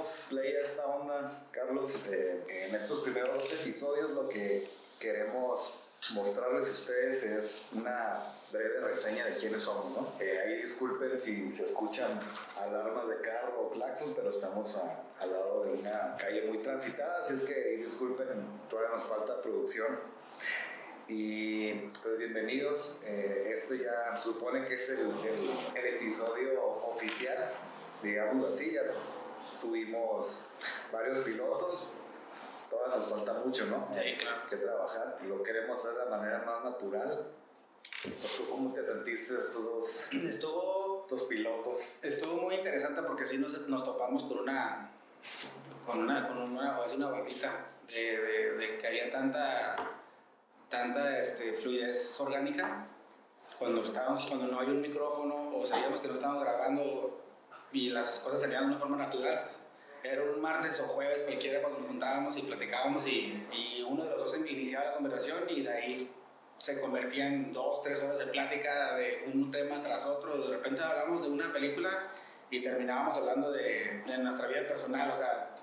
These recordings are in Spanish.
damos play a esta onda, Carlos. Eh, en estos primeros episodios lo que queremos mostrarles a ustedes es una breve reseña de quiénes somos, ¿no? Eh, ahí disculpen si se escuchan alarmas de carro o claxon, pero estamos al lado de una calle muy transitada, así es que disculpen, todavía nos falta producción. Y pues bienvenidos, eh, esto ya supone que es el, episodio oficial, digamos así, ya tuvimos varios pilotos, todavía nos falta mucho, ¿no? Sí, claro. Que trabajar y lo queremos hacer de la manera más natural. ¿Tú cómo te sentiste estos dos, Estuvo, estos pilotos? estuvo muy interesante porque sí nos, nos topamos con una, con una, con una, una barrita de, de, de que había tanta, tanta este, fluidez orgánica. Cuando, estábamos, cuando no hay un micrófono o sabíamos que no estábamos grabando y las cosas salían de una forma natural, pues era un martes o jueves cualquiera cuando nos juntábamos y platicábamos y, y uno de los dos iniciaba la conversación y de ahí se convertía en dos, tres horas de plática de un tema tras otro. De repente hablamos de una película y terminábamos hablando de, de nuestra vida personal. O sea,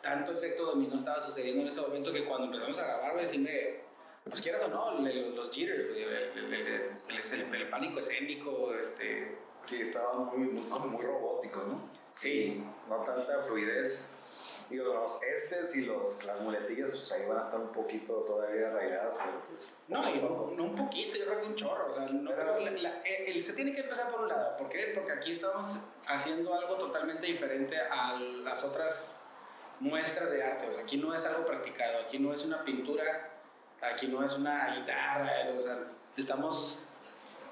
tanto efecto dominó estaba sucediendo en ese momento que cuando empezamos a grabar, güey, decirme, pues quieras o no, el- los jitters, el, el, el, el- el- el pánico escénico, este... Sí, estaban muy, muy, como muy robóticos, ¿no? Sí. No tanta fluidez. Digo, los estes y los, las muletillas, pues ahí van a estar un poquito todavía arraigadas, pero pues. No, no, no un poquito, yo creo que un chorro. O sea, no creo que la- la- eh, el- se tiene que empezar por un lado. ¿Por qué? Porque aquí estamos haciendo algo totalmente diferente a las otras muestras de arte. O sea, aquí no es algo practicado, aquí no es una pintura, aquí no es una guitarra. O sea, estamos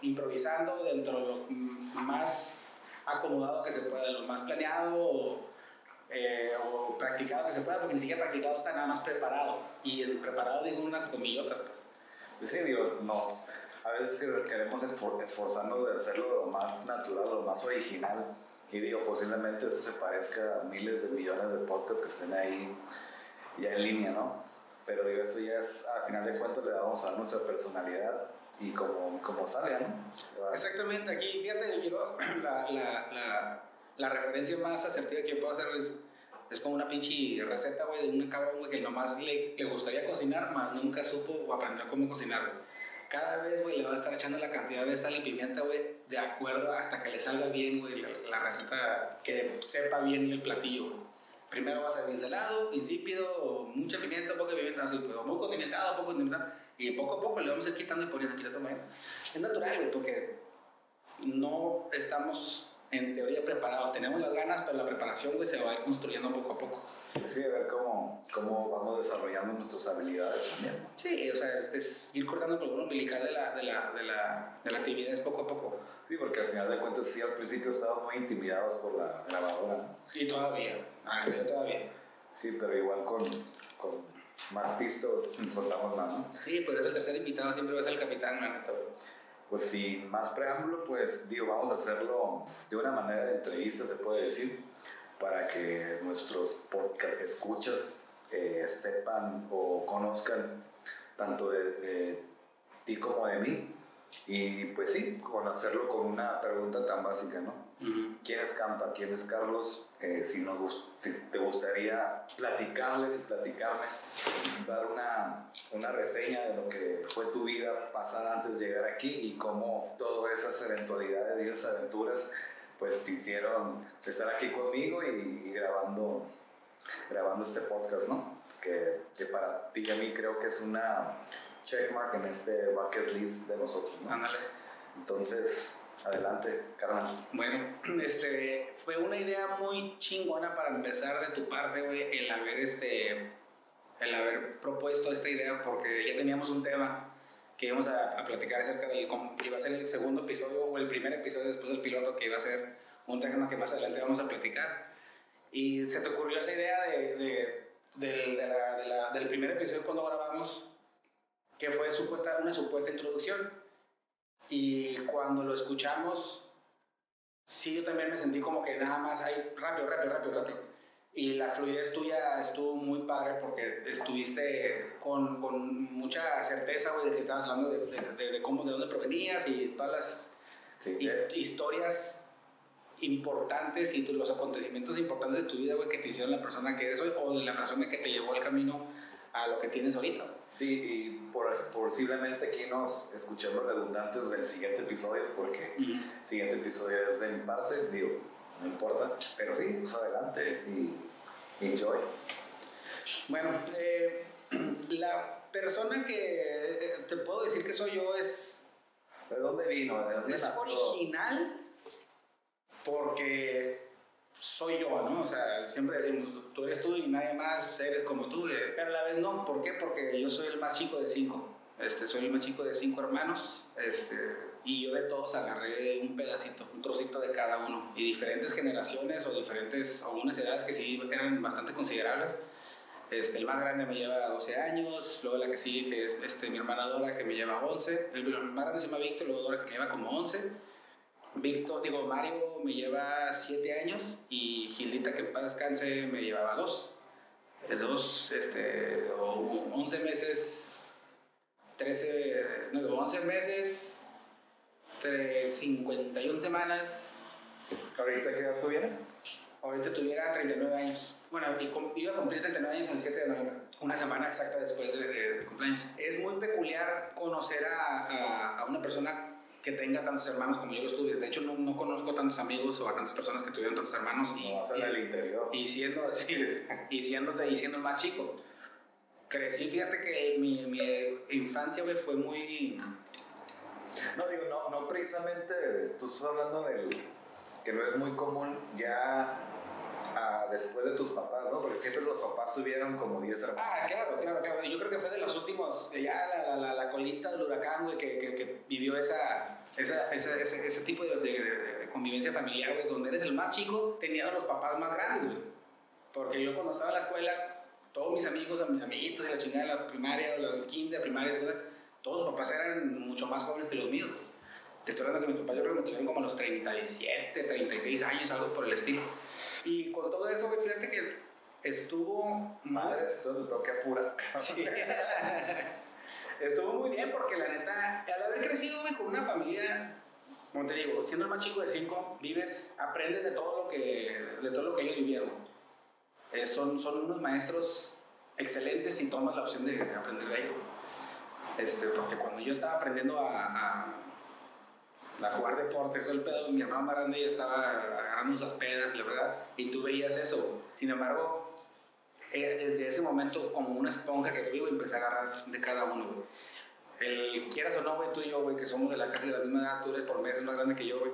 improvisando dentro de lo más acomodado que se pueda, de lo más planeado o, eh, o practicado que se pueda, porque ni siquiera practicado está nada más preparado. Y el preparado digo unas comillotas, pues. Sí, digo, nos, a veces que queremos esfor- esforzarnos de hacerlo lo más natural, lo más original. Y digo, posiblemente esto se parezca a miles de millones de podcasts que estén ahí ya en línea, ¿no? Pero digo, eso ya es, al final de cuentas, le damos a nuestra personalidad y como, como salga, ¿no? Exactamente, aquí, fíjate, yo la, la, la, la referencia más asertiva que yo puedo hacer es, es como una pinche receta, güey, de una cabrón, güey, que nomás le, le gustaría cocinar, más nunca supo o aprendió cómo cocinar, güey. Cada vez, güey, le va a estar echando la cantidad de sal y pimienta, güey, de acuerdo hasta que le salga bien, güey, la, la receta que sepa bien el platillo, güey. Primero va a ser bien salado, insípido, mucha pimienta, poca pimienta, así, pero muy condimentado, poco condimentado. Y poco a poco le vamos a ir quitando y poniendo, quitando, poniendo. Es natural, güey, porque no estamos en teoría preparados. Tenemos las ganas, pero la preparación, güey, se va a ir construyendo poco a poco. Sí, a ver cómo, cómo vamos desarrollando nuestras habilidades también. Sí, o sea, es ir cortando el cordón umbilical de la, de la, de la, de la actividad poco a poco. Sí, porque al final de cuentas, sí, al principio estábamos muy intimidados por la grabadora, ¿no? Y todavía, ah, yo todavía. Sí, pero igual con, con más pisto soltamos más, ¿no? Sí, por eso el tercer invitado siempre va a ser el capitán, la güey. Pues sin más preámbulo, pues digo, vamos a hacerlo de una manera de entrevista, se puede decir, para que nuestros podcast escuchas eh, sepan o conozcan tanto de, de ti como de mí. Y pues sí, con hacerlo con una pregunta tan básica, ¿no? ¿Quién es Campa? ¿Quién es Carlos? Eh, si, nos, si te gustaría platicarles y platicarme, dar una, una reseña de lo que fue tu vida pasada antes de llegar aquí y cómo todas esas eventualidades y esas aventuras pues te hicieron estar aquí conmigo y, y grabando, grabando este podcast, ¿no? Que, que para ti y a mí creo que es una checkmark en este bucket list de nosotros, ¿no? Ándale. Entonces, adelante, carnal. Bueno, este, fue una idea muy chingona para empezar de tu parte, güey, el haber, este, el haber propuesto esta idea porque ya teníamos un tema que íbamos a, a platicar acerca del, cómo iba a ser el segundo episodio o el primer episodio después del piloto que iba a ser un tema que más adelante vamos a platicar. Y se te ocurrió esa idea de, de- del, de la- de la- del primer episodio cuando grabamos, que fue supuesta, una supuesta introducción. Y cuando lo escuchamos, sí, yo también me sentí como que nada más ahí, rápido, rápido, rápido, rápido. Y la fluidez tuya estuvo muy padre porque estuviste con, con mucha certeza, güey, de que estabas hablando de, de- de- cómo, de dónde provenías y todas las Sí, his- historias importantes y los acontecimientos importantes de tu vida hicieron la persona que eres hoy o de la persona que te llevó el camino a lo que tienes ahorita. Sí, y por, posiblemente aquí nos escuchemos redundantes del siguiente episodio, porque el siguiente episodio es de mi parte, digo, no importa, pero sí, pues adelante y enjoy. Bueno, eh, la persona que eh, te puedo decir que soy yo es... ¿De dónde vino? ¿De dónde es original porque soy yo, ¿no? O sea, siempre decimos, tú eres tú y nadie más eres como tú, eh, pero a la vez no. ¿Por qué? Porque yo soy el más chico de cinco. Este, soy el más chico de cinco hermanos. Este, y yo de todos agarré un pedacito, un trocito de cada uno. Y diferentes generaciones o diferentes, o unas edades que sí eran bastante considerables. Este, el más grande me lleva 12 años, luego la que sigue, que es este, mi hermana Dora, que me lleva 11. El más grande se llama Víctor, luego Dora, que me lleva como 11 Víctor, digo, Mario me lleva 7 años y Gildita, que paz descanse, me llevaba 2. Dos, este, o 11 meses, 13, no, 11 meses, 51 semanas. ¿Ahorita qué edad tuviera? Ahorita tuviera 39 años. Bueno, iba a cumplir 39 años el 7 de noviembre, una semana exacta después de, cumpleaños. Es muy peculiar conocer a, a una persona que tenga tantos hermanos como yo los tuve. De hecho, no, no conozco tantos amigos o a tantas personas que tuvieron tantos hermanos. Y, no, y, interior. Y siendo, sí, y, siendo, y siendo el más chico. Crecí, fíjate que mi, mi infancia fue muy... No, digo, no, no precisamente, tú estás hablando del que no es muy común ya después de tus papás, ¿no? Porque siempre los papás tuvieron como 10 hermanos. Ah, claro, claro, claro. Yo creo que fue de los últimos, ya la, la, la colita del huracán, güey, que, que, que, vivió esa, esa, ese, ese, tipo de, de, convivencia familiar, güey, donde eres el más chico, tenía a los papás más grandes, güey. Porque yo cuando estaba en la escuela, todos mis amigos, mis amiguitos, la chingada de la primaria, o la kinder, primaria, todos los papás eran mucho más jóvenes que los míos. Te estoy hablando que mis papás yo creo que me tuvieron como los 37, 36 años, algo por el estilo. Y con todo eso, fíjate que estuvo... Madre, esto me toca pura. Sí. estuvo muy bien porque la neta, al haber crecido con una familia, como te digo, siendo el más chico de cinco, vives, aprendes de todo lo que, de todo lo que ellos vivieron. Eh, son, son unos maestros excelentes y tomas la opción de aprender de ellos. Este, porque cuando yo estaba aprendiendo a a jugar deportes, todo el pedo, mi hermano más grande ya estaba agarrando esas pedas, la verdad, y tú veías eso. Sin embargo, eh, desde ese momento, como una esponja que fui, güey, empecé a agarrar de cada uno, güey. El quieras o no, güey, tú y yo, güey, que somos de la casi de la misma edad, tú eres por meses más grande que yo, güey.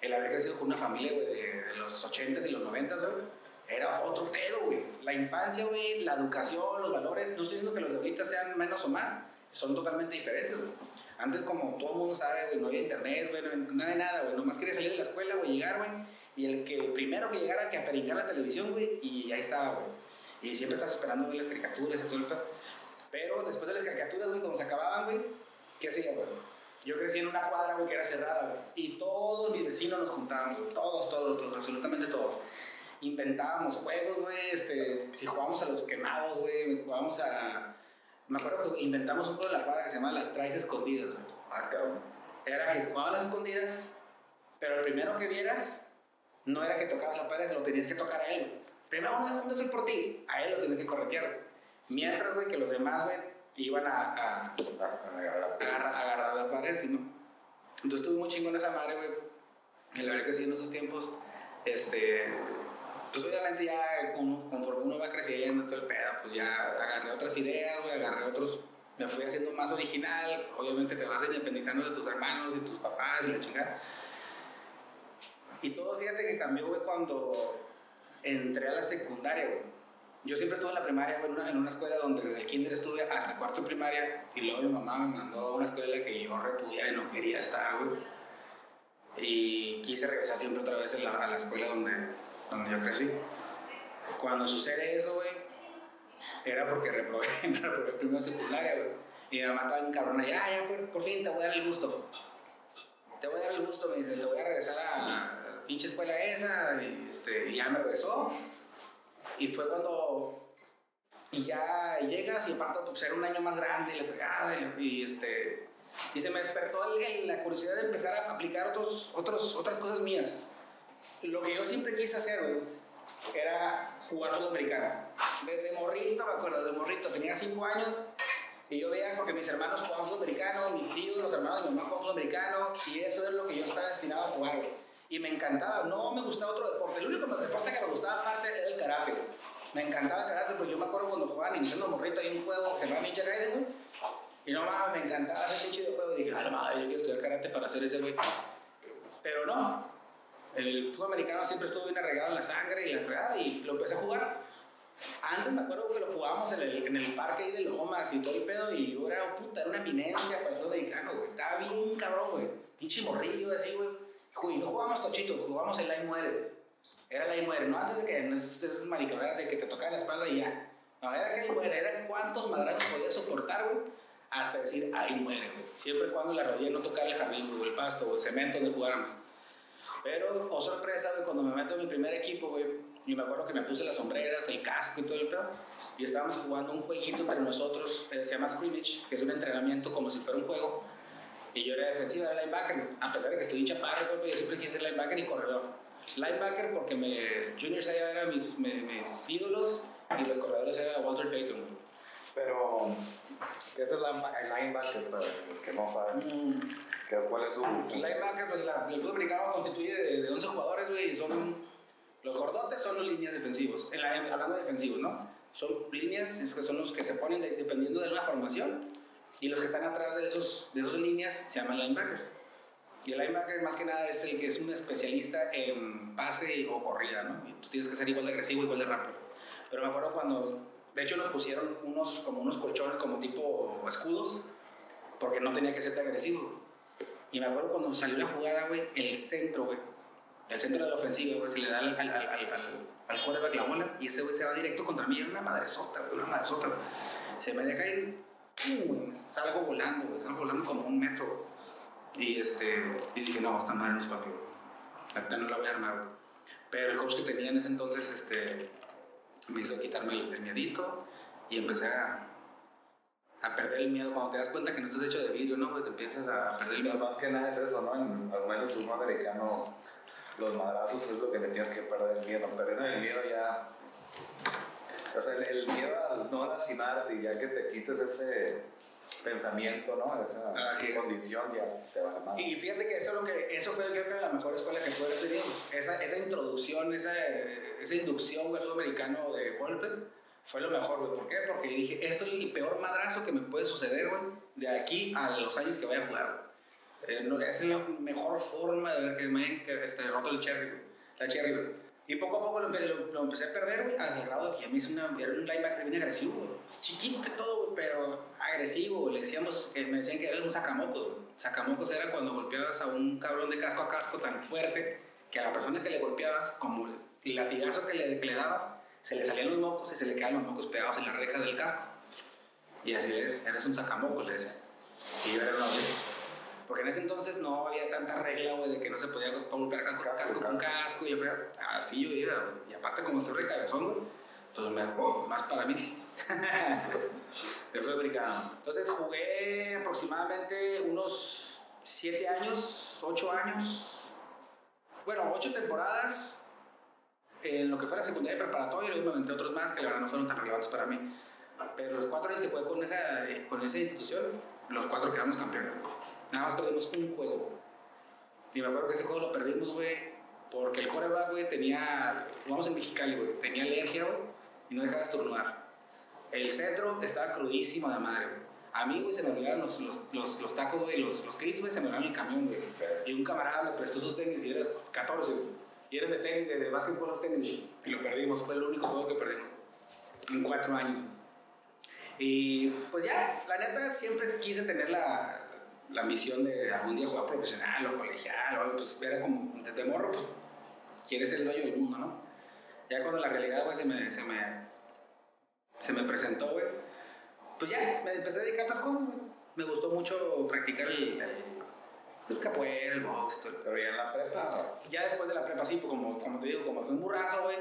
El haber crecido con una familia, güey, de, los 80s y los 90s, güey, era otro pedo, güey. La infancia, güey, la educación, los valores, no estoy diciendo que los de ahorita sean menos o más, son totalmente diferentes, güey. Antes, como todo el mundo sabe, güey, no había internet, güey, no había nada, güey. Nomás quería salir de la escuela, güey, llegar, güey. Y el que primero que llegara, que aperingar la televisión, güey, y ahí estaba, güey. Y siempre estás esperando ver las caricaturas y todo el Pero después de las caricaturas, güey, cuando se acababan, güey, ¿qué hacía, güey? Yo crecí en una cuadra, güey, que era cerrada, güey. Y todos mis vecinos nos juntábamos, güey. Todos, todos, todos, absolutamente todos. Inventábamos juegos, güey. Este, si jugábamos a los quemados, güey, jugábamos a me acuerdo que inventamos un juego de la cuadra que se llama la Traes Escondidas. Ah, cabrón. Era que jugabas las escondidas, pero el primero que vieras no era que tocabas la pared, lo tenías que tocar a él. Primero uno de por ti, a él lo tenías que corretear. Mientras, güey, que los demás, güey, iban a, a, a, agarrar, la pared, ¿sí, no? Entonces estuve muy chingón esa madre, güey. El haber crecido en esos tiempos, este pues obviamente ya conforme uno va creciendo, todo el pedo, pues ya agarré otras ideas, güey, agarré otros, me fui haciendo más original, obviamente te vas independizando de tus hermanos y tus papás y la chingada. Y todo, fíjate que cambió, güey, cuando entré a la secundaria, güey. Yo siempre estuve en la primaria, güey, en una, escuela donde desde el kinder estuve hasta cuarto de primaria y luego mi mamá me mandó a una escuela que yo repudiaba y no quería estar, güey. Y quise regresar siempre otra vez a la, a la escuela donde, donde yo crecí. Cuando sucede eso, güey, era porque reprobé, reprobé primero secundaria, güey. Y mi mamá estaba cabrón ya, ya, por, fin te voy a dar el gusto. Te voy a dar el gusto, me dice, te voy a regresar a la pinche escuela esa. Y, este, y ya me regresó. Y fue cuando y ya llegas y aparte pues era un año más grande y la fregada y, este y se me despertó la curiosidad de empezar a aplicar otros, otros, otras cosas mías lo que yo siempre quise hacer, güey, era jugar fútbol americano. Desde morrito, me acuerdo, desde morrito, tenía 5 años y yo veía porque mis hermanos jugaban fútbol americano, mis tíos, los hermanos de mi mamá jugaban fútbol americano y eso es lo que yo estaba destinado a jugar, Y me encantaba, no me gustaba otro deporte. El único deporte que me gustaba aparte era el karate, Me encantaba el karate, porque yo me acuerdo cuando jugaba Nintendo Morrito, hay un juego que se llama Ninja Gaiden, güey. Y no mames, me encantaba ese pinche juego. Y dije, ah, madre, yo quiero estudiar karate para hacer ese güey. Pero no, el fútbol americano siempre estuvo bien arreglado en la sangre y la fregada y lo empecé a jugar. Antes me acuerdo que lo jugábamos en el, en el parque ahí de Lomas y todo el pedo y yo era, puta, era una eminencia para el fútbol americano, güey. Estaba bien cabrón, güey. Pinche morrillo así, güey. Y no jugábamos tochito, jugábamos el line muere. Era line muere, no antes de que esas maricabradas de que te tocaban la espalda y ya. No, era que muere, era cuántos madrazos podías soportar, hasta decir, ahí muere. Siempre cuando la rodilla no tocara el jardín, o el pasto, o el cemento donde jugáramos. Pero, oh sorpresa, güey, cuando me meto en mi primer equipo, güey, y me acuerdo que me puse las sombreras, el casco y todo el pedo, y estábamos jugando un jueguito entre nosotros, eh, se llama Scrimmage, que es un entrenamiento como si fuera un juego, y yo era defensiva, era linebacker, a pesar de que estoy chaparro, yo siempre quise ser linebacker y corredor. Linebacker porque me, juniors allá eran mis, mis, ídolos, y los corredores eran Walter Payton, güey. Pero, ¿qué es el linebacker para los que no saben? Mm. ¿Cuál es su función? Linebacker, pues la, el fútbol americano constituye de, de 11 jugadores, güey, son los gordotes son los líneas defensivos, en la, hablando de defensivos, ¿no? Son líneas que son los que se ponen dependiendo de la formación y los que están atrás de esos de esas líneas se llaman linebackers. Y el linebacker más que nada es el que es un especialista en pase o corrida, ¿no? Y tú tienes que ser igual de agresivo, igual de rápido. Pero me acuerdo cuando, de hecho nos pusieron unos como unos colchones como tipo escudos, porque no tenía que ser tan agresivo. Y me acuerdo cuando salió la jugada, güey, el centro, güey, el centro de la ofensiva, güey, se le da al, al, al, al, al la bola y ese güey se va directo contra mí. Era una madresota, güey, una madresota, güey. Se me deja ir, salgo volando, güey, salgo volando como un metro. Y, este, y dije, no, esta madre no es papi, no la voy a armar. Pero el coach que tenía en ese entonces, este, me hizo quitarme el, el miedito y empecé a a perder el miedo. Cuando te das cuenta que no estás hecho de vidrio, ¿no? Pues te empiezas a perder el miedo. más que nada es eso, ¿no? En, al menos un americano, los madrazos es lo que le tienes que perder el miedo. Perdiendo el miedo ya. O sea, el, miedo a no lastimarte, ya que te quites ese pensamiento, ¿no? Esa ah, condición ya te va a más. Y fíjate que eso, lo que, eso fue, creo que la mejor escuela que pude tener. Esa, esa introducción, esa, esa inducción al sudamericano de golpes fue lo mejor, güey. ¿Por qué? Porque dije, esto es el peor madrazo que me puede suceder, güey, de aquí a los años que voy a jugar. Eh, es la mejor forma de ver que me he este, roto el cherry, güey. La cherry, güey. Y poco a poco lo empecé, lo, empecé a perder, güey, el grado de que ya me hice una, era un linebacker bien agresivo, güey. Chiquito todo, güey, pero agresivo. Le decíamos, eh, me decían que era un sacamocos, güey. Sacamocos era cuando golpeabas a un cabrón de casco a casco tan fuerte que a la persona que le golpeabas, como el latigazo que le, que le dabas, se le salían los mocos y se le quedaban los mocos pegados en la reja del casco. Y así eres, un sacamocos, le decía. Y yo era una vez. Porque en ese entonces no había tanta regla, güey, de que no se podía golpear casco, casco, con casco. Y yo, así yo iba, güey. Y aparte, como estoy recabezón, güey, pues me, oh, más para mí. de fue Entonces jugué aproximadamente unos 7 años, 8 años. Bueno, 8 temporadas en lo que fue la secundaria y preparatoria, luego me aventé otros más que la verdad no fueron tan relevantes para mí. Pero los cuatro años que jugué con esa, con esa institución, los cuatro quedamos campeones. Nada más perdimos un juego. Y me acuerdo que ese juego lo perdimos, güey, porque el coreback, güey, tenía, jugamos en Mexicali, güey, tenía alergia, güey, y no dejaba de estornudar. El centro estaba crudísimo de madre, güey. A mí, güey, se me olvidaron los, los, los, tacos, güey, los, los crits, güey, se me olvidaron el camión, güey. Y un camarada me prestó sus tenis y era 14, güey. Y era de tenis, de, de básquetbol los tenis. Y lo perdimos, fue el único juego que perdimos. En cuatro años. Y pues ya, la neta, siempre quise tener la, la ambición de algún día jugar profesional o colegial o algo, pues era como, desde morro, pues quieres ser el dueño del mundo, ¿no? Ya cuando la realidad, güey, se me, se me, se me presentó, güey, pues ya, me empecé a dedicar a otras cosas, güey. Me gustó mucho practicar el el capoeira, el box, todo Pero ya en la prepa. Ya después de la prepa, sí, pues como, como te digo, como fue un burrazo, güey.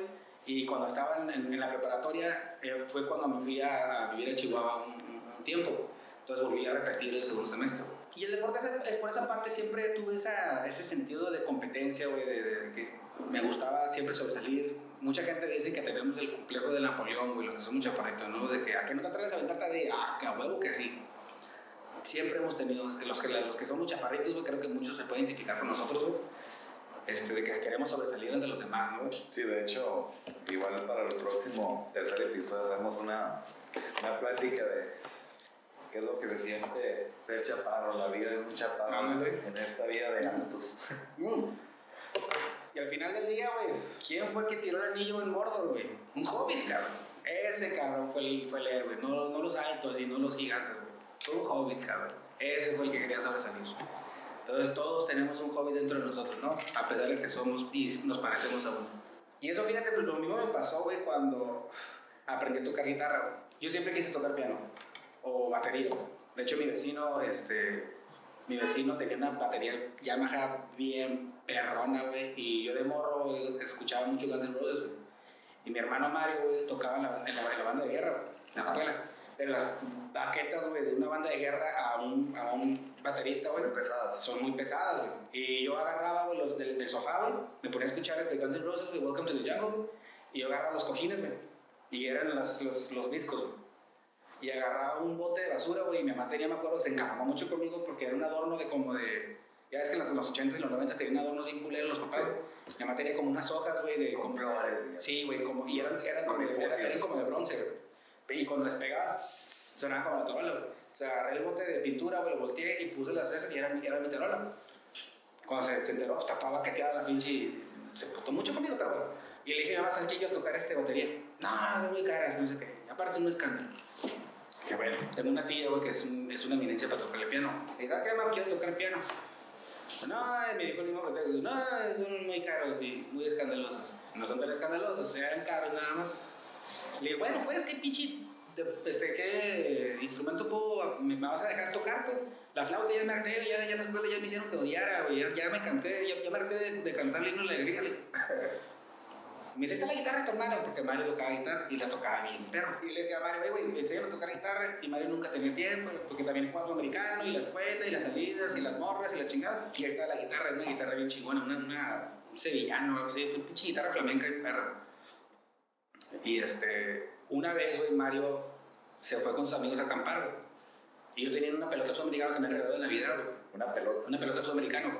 Y cuando estaba en, en, la preparatoria, eh, fue cuando me fui a, vivir en Chihuahua un, tiempo. Entonces volví a repetir el segundo semestre. Y el deporte, es, por esa parte, siempre tuve esa, ese sentido de competencia, güey, de, que me gustaba siempre sobresalir. mucha gente dice que tenemos el complejo de Napoleón, güey, los que somos chaparritos, ¿no? De que a que no te atreves a aventarte de, ah, que a huevo que sí. Siempre hemos tenido, los que, los que somos chaparritos, güey, creo que muchos se pueden identificar con nosotros, güey. Este, de que queremos sobresalir ante los demás, ¿no? Sí, de hecho, igual para el próximo tercer episodio hacemos una, una plática de qué es lo que se siente ser chaparro, la vida de un chaparro Ah, güey. en esta vida de altos. Mm. Y al final del día, güey, ¿quién fue el que tiró el anillo en Mordor, güey? Un hobbit, cabrón. Ese cabrón fue el, fue el héroe, no, no los altos y no los gigantes, güey. Fue un hobbit, cabrón. Ese fue el que quería sobresalir. Entonces todos tenemos un hobbit dentro de nosotros, ¿no? A pesar de que somos y nos parecemos a uno. Y eso, fíjate, pues lo mismo me pasó, güey, cuando aprendí a tocar guitarra, güey. Yo siempre quise tocar piano o batería. De hecho, mi vecino, este, mi vecino tenía una batería Yamaha bien perrona, güey. Y yo de morro escuchaba mucho Guns N' Roses. Y mi hermano Mario, güey, tocaba en la, en la- en la banda de guerra, en la escuela. Pero las baquetas, güey, de una banda de guerra a un, a un baterista, güey, pesadas. son muy pesadas, güey. Y yo agarraba, güey, los del, del sofá, güey. Me ponía a escuchar este Guns N' Roses, güey, Welcome to the Jungle. Y yo agarraba los cojines, güey. Y eran los, los, los discos, güey. Y agarraba un bote de basura, güey. Y mi mamá tenía, me acuerdo, se encamamó mucho conmigo porque era un adorno de como de. Ya ves que en los, los 80 y los 90 tenían adornos bien culeros los papás. Sí. Mi mamá tenía como unas hojas, güey, de. Con flores. Sí, güey, como, y eran, eran, como, de, eran, eran como de bronce, güey. Y cuando les pegabas, sonaba como la tarola, güey. O sea, agarré el bote de pintura, güey, lo volteé y puse las esas y era, era mi tarola. Cuando se, se enteró, pues, estaba baqueteada la pinche y se putó mucho conmigo, güey. Y le dije, mamá, ¿sabes qué? Quiero tocar este batería. No, es muy cara, no sé qué. Y aparte es un escándalo. Que bueno, tengo una tía, güey, que es, es una eminencia para tocar el piano. Y ¿sabes qué, mamá? Quiero tocar piano. No, me dijo el mismo que te no, son muy caros y muy escandalosos. No son tan escandalosos, eran caros nada más. Le dije, bueno, pues, ¿qué pinche, este, qué instrumento puedo, me, vas a dejar tocar, pues? La flauta ya me harté, ya, ya en la escuela ya me hicieron que odiara, güey, ya, me canté, ya, ya me harté de, de cantar el himno de alegría, le dije. Me dice, está la guitarra de tu hermano, porque Mario tocaba guitarra y la tocaba bien, perro. Y le decía a Mario, güey, enséñame a tocar guitarra. Y Mario nunca tenía tiempo, porque también jugaba americano, y la escuela, y las salidas, y las morras, y la chingada. Y ahí está la guitarra, es una guitarra bien chingona, una, una un sevillano, algo así, una pinche guitarra flamenca y perro. Y este, una vez, güey, Mario se fue con sus amigos a acampar, güey. Y yo tenía una pelota sudamericana que me regaló de Navidad, güey Una pelota. una pelota sudamericana.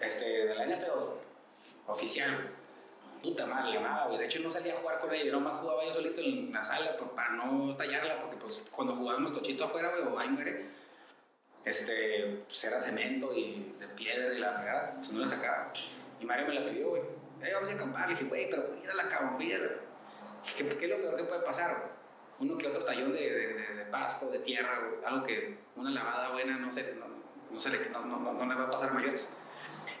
Este, de la NFL, oficial. Puta madre, le amaba, güey. De hecho, no salía a jugar con ella, yo nomás jugaba yo solito en la sala por- para no tallarla, porque pues cuando jugábamos tochito afuera, güey, o ahí muere, este, pues era cemento y de piedra y la fregada, pues no la sacaba. Y Mario me la pidió, güey. Eh, vamos a acampar. Le dije, güey, pero cuídala, cabrón, cuídala. ¿qué, ¿qué es lo peor que puede pasar, güey? Uno que otro tallón de, de, de- de pasto, de tierra, güey. Algo que una lavada buena no se, no, no se le, no, no, no le va a pasar a mayores.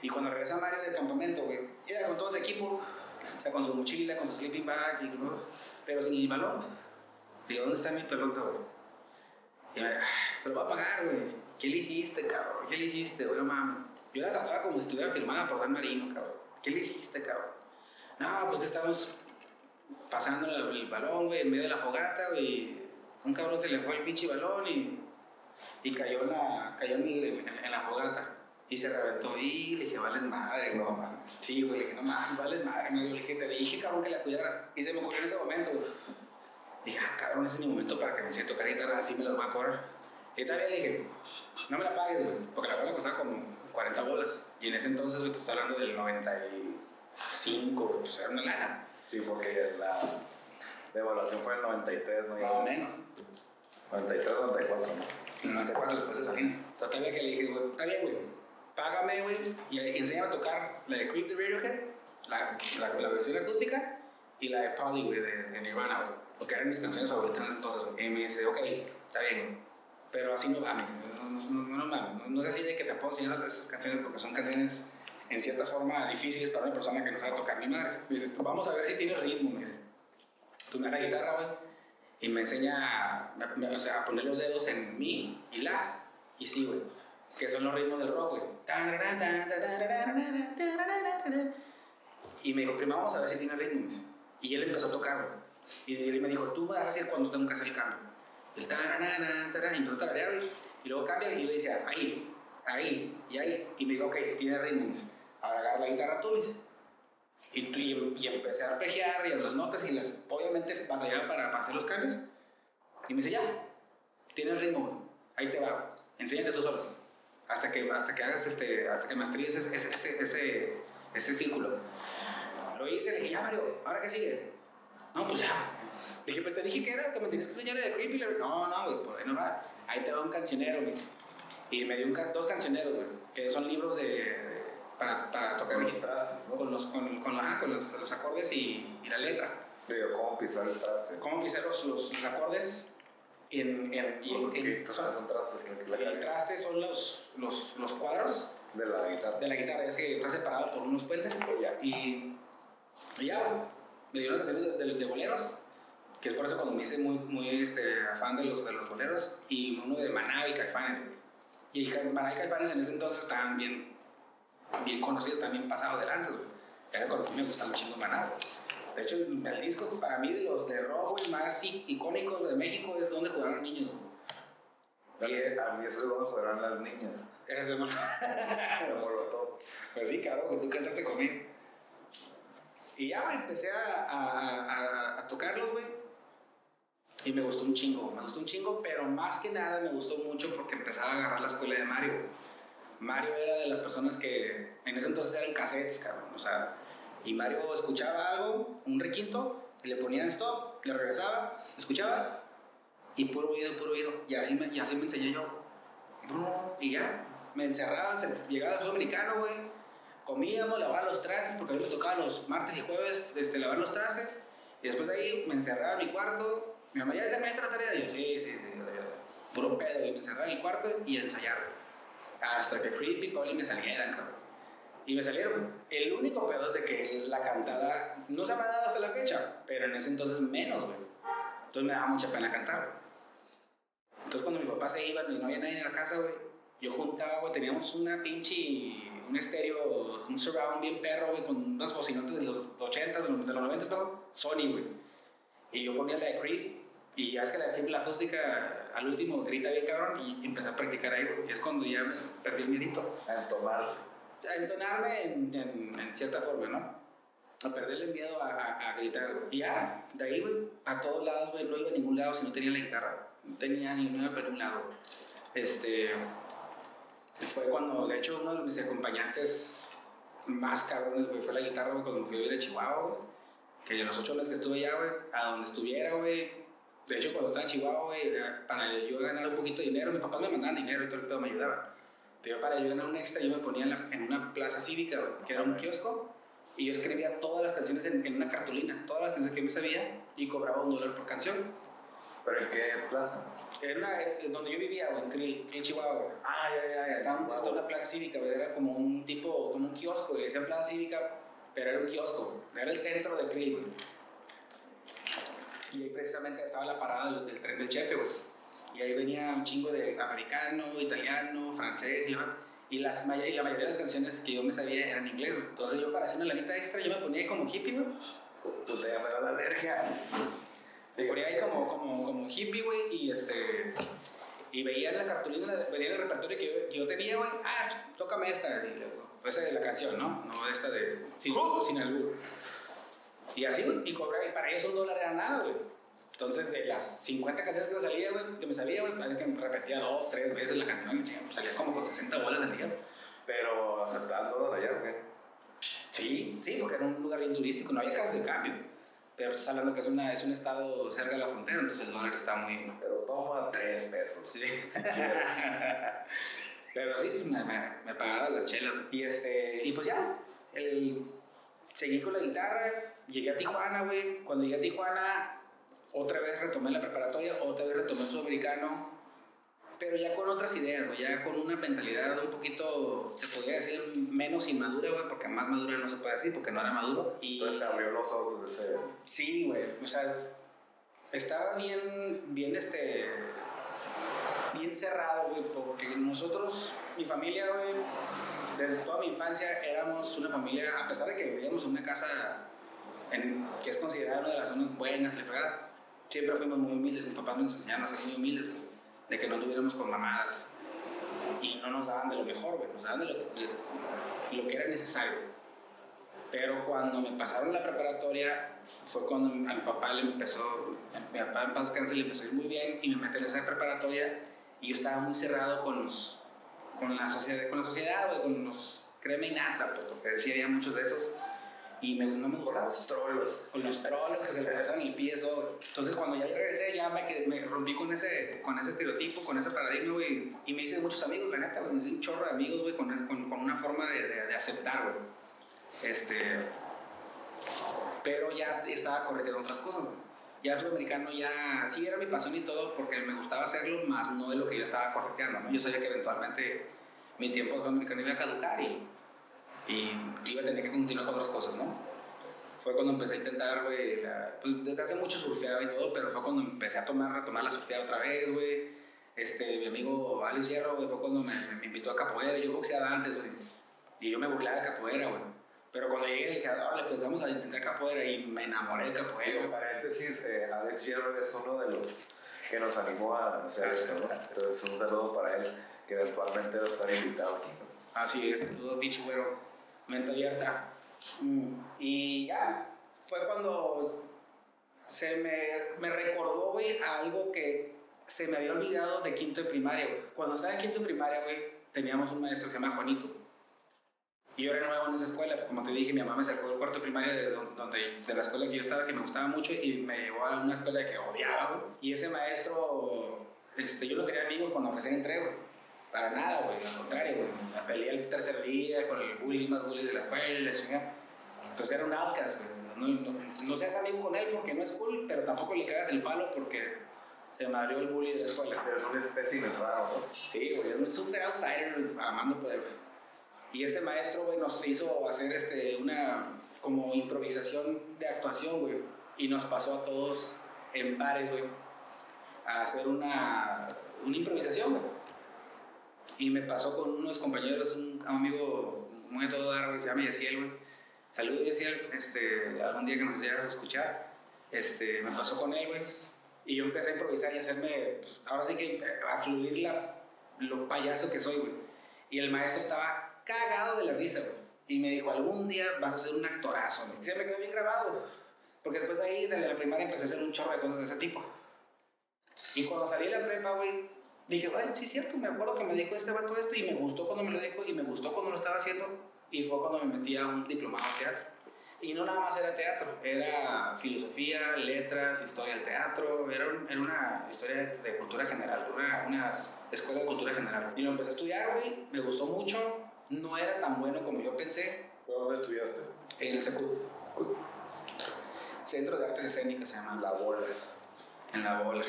Y cuando regresa Mario del campamento, güey, era con todo ese equipo, o sea, con su mochila, con su sleeping bag, y, ¿no? pero sin el balón. Le digo, ¿dónde está mi pelota, güey? Y me dice, "Ah, te lo voy a pagar, güey. ¿Qué le hiciste, cabrón? ¿Qué le hiciste, güey? No. Yo la trataba como si estuviera firmada por Dan Marino, cabrón. ¿Qué le hiciste, cabrón? No, pues que estamos pasando el, balón, güey, en medio de la fogata, güey. Un cabrón se le fue el pinche balón y, y cayó, la, cayó en- en la fogata. Y se reventó. Y le dije, vales madre. No mames. Sí, güey, le dije, no mames, vales madre, Mario. Le dije, te dije, cabrón, que la cuidaras. Y se me ocurrió en ese momento, güey. Dije, ah, cabrón, ese es mi momento para que me siento tocar guitarra, así me las voy a cobrar. Y todavía le dije, no me la pagues, güey, porque la bola costaba como 40 bolas. Y en ese entonces, güey, te estoy hablando del 95, güey, pues era una lana, Sí, porque la devaluación fue en el 93, ¿no? más o menos. 93, 94, ¿no? En el 94 después de. Entonces todavía que le dije, güey, está bien, güey, págame, güey, y enséñame a tocar la de Creep de Radiohead, la, la, la versión acústica, y la de Polly, güey, de, de Nirvana, güey, porque eran mis canciones favoritas entonces, güey. Y me dice, ok, está bien, pero así no mames, no, no, no, mames, no, es así de que te puedo enseñar esas canciones porque son canciones en cierta forma difíciles para una persona que no sabe tocar ni madres. Dice, vamos a ver si tiene ritmo, me dice. Tú me la guitarra, güey, y me enseña me- me- o sea, a poner los dedos en mi y la, y sí, güey, que son los ritmos del rock, güey. Y me dijo, primero vamos a ver si tiene ritmo. Y él empezó a tocar. Y él me dijo, tú vas a decir cuando tengo que hacer el cambio. El tararara, tarara, y empezó a tararear. Y luego cambia y yo le decía, ahí, ahí y ahí. Y me dijo, ok, tiene ritmo. Ahora agarra la guitarra tú. Y, y, y empecé a arpegiar y a las notas y las, obviamente, batallaba para, para hacer los cambios. Y me dice, ya, tienes ritmo, ahí te va, enséñate tú solo. Hasta que, hasta que hagas, este, hasta que maestríes ese, ese, ese, ese círculo. Lo hice, le dije, ya, Mario, ¿ahora qué sigue? No, pues ya. Le dije, pero te dije que era, que me tenías que enseñar de Creepy. Le dije, no, no, güey, por ahí no va. Ahí te va un cancionero, dice. Y me dio un, dos cancioneros, güey, que son libros de, para, para tocar Con los trastes, ¿no? con los, con, con, ajá, con los, los acordes y, y la letra. Digo, cómo pisar el traste. Cómo pisar los, los, los acordes en, en, y en, Porque en- son- son trastes la, la el traste son los, los, los cuadros de la guitarra. de la guitarra, es que está separado por unos puentes. Ya. Y, y ya, me dieron canciones de, de, de boleros, que es por eso cuando me hice muy, muy este, afán de los, de los boleros, y uno de Maná y Caifanes. Y Maná y Caifanes en ese entonces estaban bien, bien conocidos, también pasados de lanzas. Era cuando me gustaba un chingo Maná, güey. De hecho, el, el disco para mí de los de rojo y más icónicos de México es donde jugaron niños. A mí, a mí eso es donde jugarán las niñas. Es De Molotov. Pues sí, claro, que tú cantaste conmigo. Y ya, empecé a, a, a- a tocarlos, güey. Y me gustó un chingo, me gustó un chingo, pero más que nada me gustó mucho porque empezaba a agarrar la escuela de Mario. Mario era de las personas que en ese entonces eran cassettes, cabrón. O sea, y Mario escuchaba algo, un requinto, le ponían stop, le regresaba, escuchaba, y puro oído, puro oído. Y así me, y así me enseñé yo. Y ya, me encerraba, llegaba al sudamericano, güey. Comíamos, lavaba los trastes, porque a mí me tocaba los martes y jueves este, lavar los trastes. Y después de ahí me encerraba en mi cuarto. Mi mamá, ¿ya terminaste la tarea? Y yo, sí, sí, sí. Puro pedo, y me encerraba en mi cuarto y ensayar. Hasta que Creepy y Pauli me salieran, cabrón. Y me salieron. El único pedo es de que la cantada no se me ha dado hasta la fecha, pero en ese entonces menos, güey. Entonces me daba mucha pena cantar. Entonces cuando mi papá se iba y no había nadie en la casa, güey, yo juntaba, güey, teníamos una pinche, un estéreo, un surround bien perro, güey, con unas bocinotas de los 80, de los, de los 90, pero Sony, güey. Y yo ponía la de Creep, y ya es que la de Creep, la acústica, al último grita bien cabrón, y empecé a practicar ahí, güey. Y es cuando ya perdí el miedito. A entonar. A entonarme en, en, en cierta forma, ¿no? A perderle miedo a, a, a gritar. Y ya, de ahí, güey, a todos lados, güey, no iba a ningún lado si no tenía la guitarra. No tenía ni una para un lado. Este. Fue cuando, de hecho, uno de mis acompañantes más cabrones, güey, fue la guitarra, güey, cuando me fui a vivir a Chihuahua, güey. Que los ocho meses que estuve allá, güey, a donde estuviera, güey. De hecho, cuando estaba en Chihuahua, güey, eh, para yo ganar un poquito de dinero, mis papás me mandaban dinero y todo el pedo me ayudaba. Pero para yo ganar un extra, yo me ponía en, la- en una plaza cívica, que era un kiosco, y yo escribía todas las canciones en, en una cartulina, todas las canciones que yo me sabía, y cobraba un dólar por canción. ¿Pero en qué plaza? Era una, donde yo vivía, güey, en Krill, Krill, Chihuahua. Ah, ya, ya, ya. Estaba, estaba una plaza cívica, güey, era como un tipo, como un kiosco, y decían plaza cívica, pero era un kiosco, güey, era el centro de Krill, güey. Y ahí precisamente estaba la parada del, del tren del Chepe, güey. Y ahí venía un chingo de americano, italiano, francés y, demás. y, las, y la mayoría de las canciones que yo me sabía eran en inglés. Entonces yo para hacer una lanita extra, yo me ponía ahí como hippie, güey. Pues ya me da la alergia. Se ponía ahí como, como, como hippie, güey, y este... Y veía en la cartulina, veía el repertorio que yo, que yo tenía, güey. Ah, tócame esta. Y luego, esa de la canción, ¿no? No esta de... Sin, sin albur. Y así, güey. Y cobraba, y para ellos un dólar era nada, güey. Entonces, de las 50 canciones que me salía, güey, que me sabía, güey, que me repetía dos, tres veces la canción, pues, salía como con 60 bolas al día. Pero aceptándolo allá, güey. Sí, sí, porque era un lugar bien turístico, no había casas de cambio. Pero estás hablando que es, una, es un estado cerca de la frontera, entonces el dólar está muy... Pero toma tres pesos. Sí. Si quieres. Pero sí, pues me, me, me pagaba las chelas. Y, este, y pues ya, el, seguí con la guitarra, llegué a Tijuana, güey. Cuando llegué a Tijuana, otra vez retomé la preparatoria, otra vez retomé el sudamericano, pero ya con otras ideas, güey, ya con una mentalidad un poquito, se podría decir, menos inmadura, güey, porque más madura no se puede decir, porque no era maduro. Y, Entonces te abrió los ojos de ese. Sí, güey. O sea, es- estaba bien, bien, este, bien cerrado, güey, porque nosotros, mi familia, güey, desde toda mi infancia éramos una familia, a pesar de que vivíamos en una casa en- que es considerada una de las zonas buenas, la fregada, siempre fuimos muy humildes. Mis papás nos enseñaron a ser muy humildes, de que no anduviéramos con mamadas y no nos daban de lo mejor, güey, nos daban de lo, de lo que era necesario. Pero cuando me pasaron la preparatoria, fue cuando a mi papá le empezó, mi papá en paz cáncer le empezó a ir muy bien y me metí en esa preparatoria y yo estaba muy cerrado con los, con la sociedad, con la sociedad, con los crema y nata, pues, porque decía había muchos de esos y me, no me gustaba. Con los trolos. Con los trolos que se le pasaban el pie, eso. Entonces, cuando ya regresé, ya me, quedé, me rompí con ese, con ese estereotipo, con ese paradigma, güey. Y me hice muchos amigos, la neta, güey. Me hice un chorro de amigos, güey, con, con, con, una forma de, de, de aceptar, güey. Este. Pero ya estaba corriendo otras cosas, güey. Ya el americano ya sí era mi pasión y todo porque me gustaba hacerlo, más no de lo que yo estaba correteando. ¿no? Yo sabía que eventualmente mi tiempo de fútbol americano iba a caducar y y iba a tener que continuar con otras cosas, ¿no? Fue cuando empecé a intentar, güey, pues desde hace mucho surfeaba y todo, pero fue cuando empecé a tomar, retomar la surfeada otra vez, güey. Este, mi amigo Alex Hierro, güey, fue cuando me, me, invitó a capoeira. Yo boxeaba antes, güey. Y yo me burlaba de capoeira, güey. Pero cuando llegué dije, le empezamos a intentar capoeira y me enamoré de capoeira. En paréntesis, eh, Alex Hierro es uno de los que nos animó a hacer esto, ¿no? Entonces, un saludo para él, que eventualmente va a estar invitado aquí, ¿no? Así es, saludos, dicho, güero mente abierta. Mm. Y ya, fue cuando se me, me recordó, güey, algo que se me había olvidado de quinto de primaria, güey. Cuando estaba en quinto de primaria, güey, teníamos un maestro que se llama Juanito. Y yo era nuevo en esa escuela, como te dije, mi mamá me sacó del cuarto de primaria de, donde, de la escuela que yo estaba, que me gustaba mucho, y me llevó a una escuela que odiaba, güey. Y ese maestro, este, yo lo tenía amigos cuando recién entré, güey para nada, güey, al contrario, güey. Me peleé el tercer día con el bully más bully de la escuela la chingada. Entonces era un outcast, güey. No, no, no, seas amigo con él porque no es cool, pero tampoco le cagas el palo porque se me abrió el bully de la escuela. Pero es un espécimen raro, ¿no? Sí, güey, es un super outsider amando poder. Y este maestro, güey, nos hizo hacer este, una como improvisación de actuación, güey. Y nos pasó a todos en pares, güey, a hacer una, una improvisación, güey y me pasó con unos compañeros, un amigo muy de todo dar, güey, se llama Yaciel, güey. Saludos, Yaciel, este, algún día que nos llegas a escuchar. Este, me pasó con él, güey. Y yo empecé a improvisar y a hacerme, pues, ahora sí que a fluir la, lo payaso que soy, güey. Y el maestro estaba cagado de la risa, güey. Y me dijo, algún día vas a ser un actorazo, güey. Se me quedó bien grabado. Porque después de ahí, desde la primaria, empecé a hacer un chorro de cosas de ese tipo. Y cuando salí de la prepa, güey, dije, bueno, sí es cierto, me acuerdo que me dijo este vato esto y me gustó cuando me lo dijo y me gustó cuando lo estaba haciendo y fue cuando me metí a un diplomado de teatro. Y no nada más era teatro, era filosofía, letras, historia del teatro, era, era una historia de cultura general, una, una, escuela de cultura general. Y lo empecé a estudiar, güey, me gustó mucho, no era tan bueno como yo pensé. ¿Dónde estudiaste? En el SECUD. Centro de Artes Escénicas se llama. La Bola. En La Bola.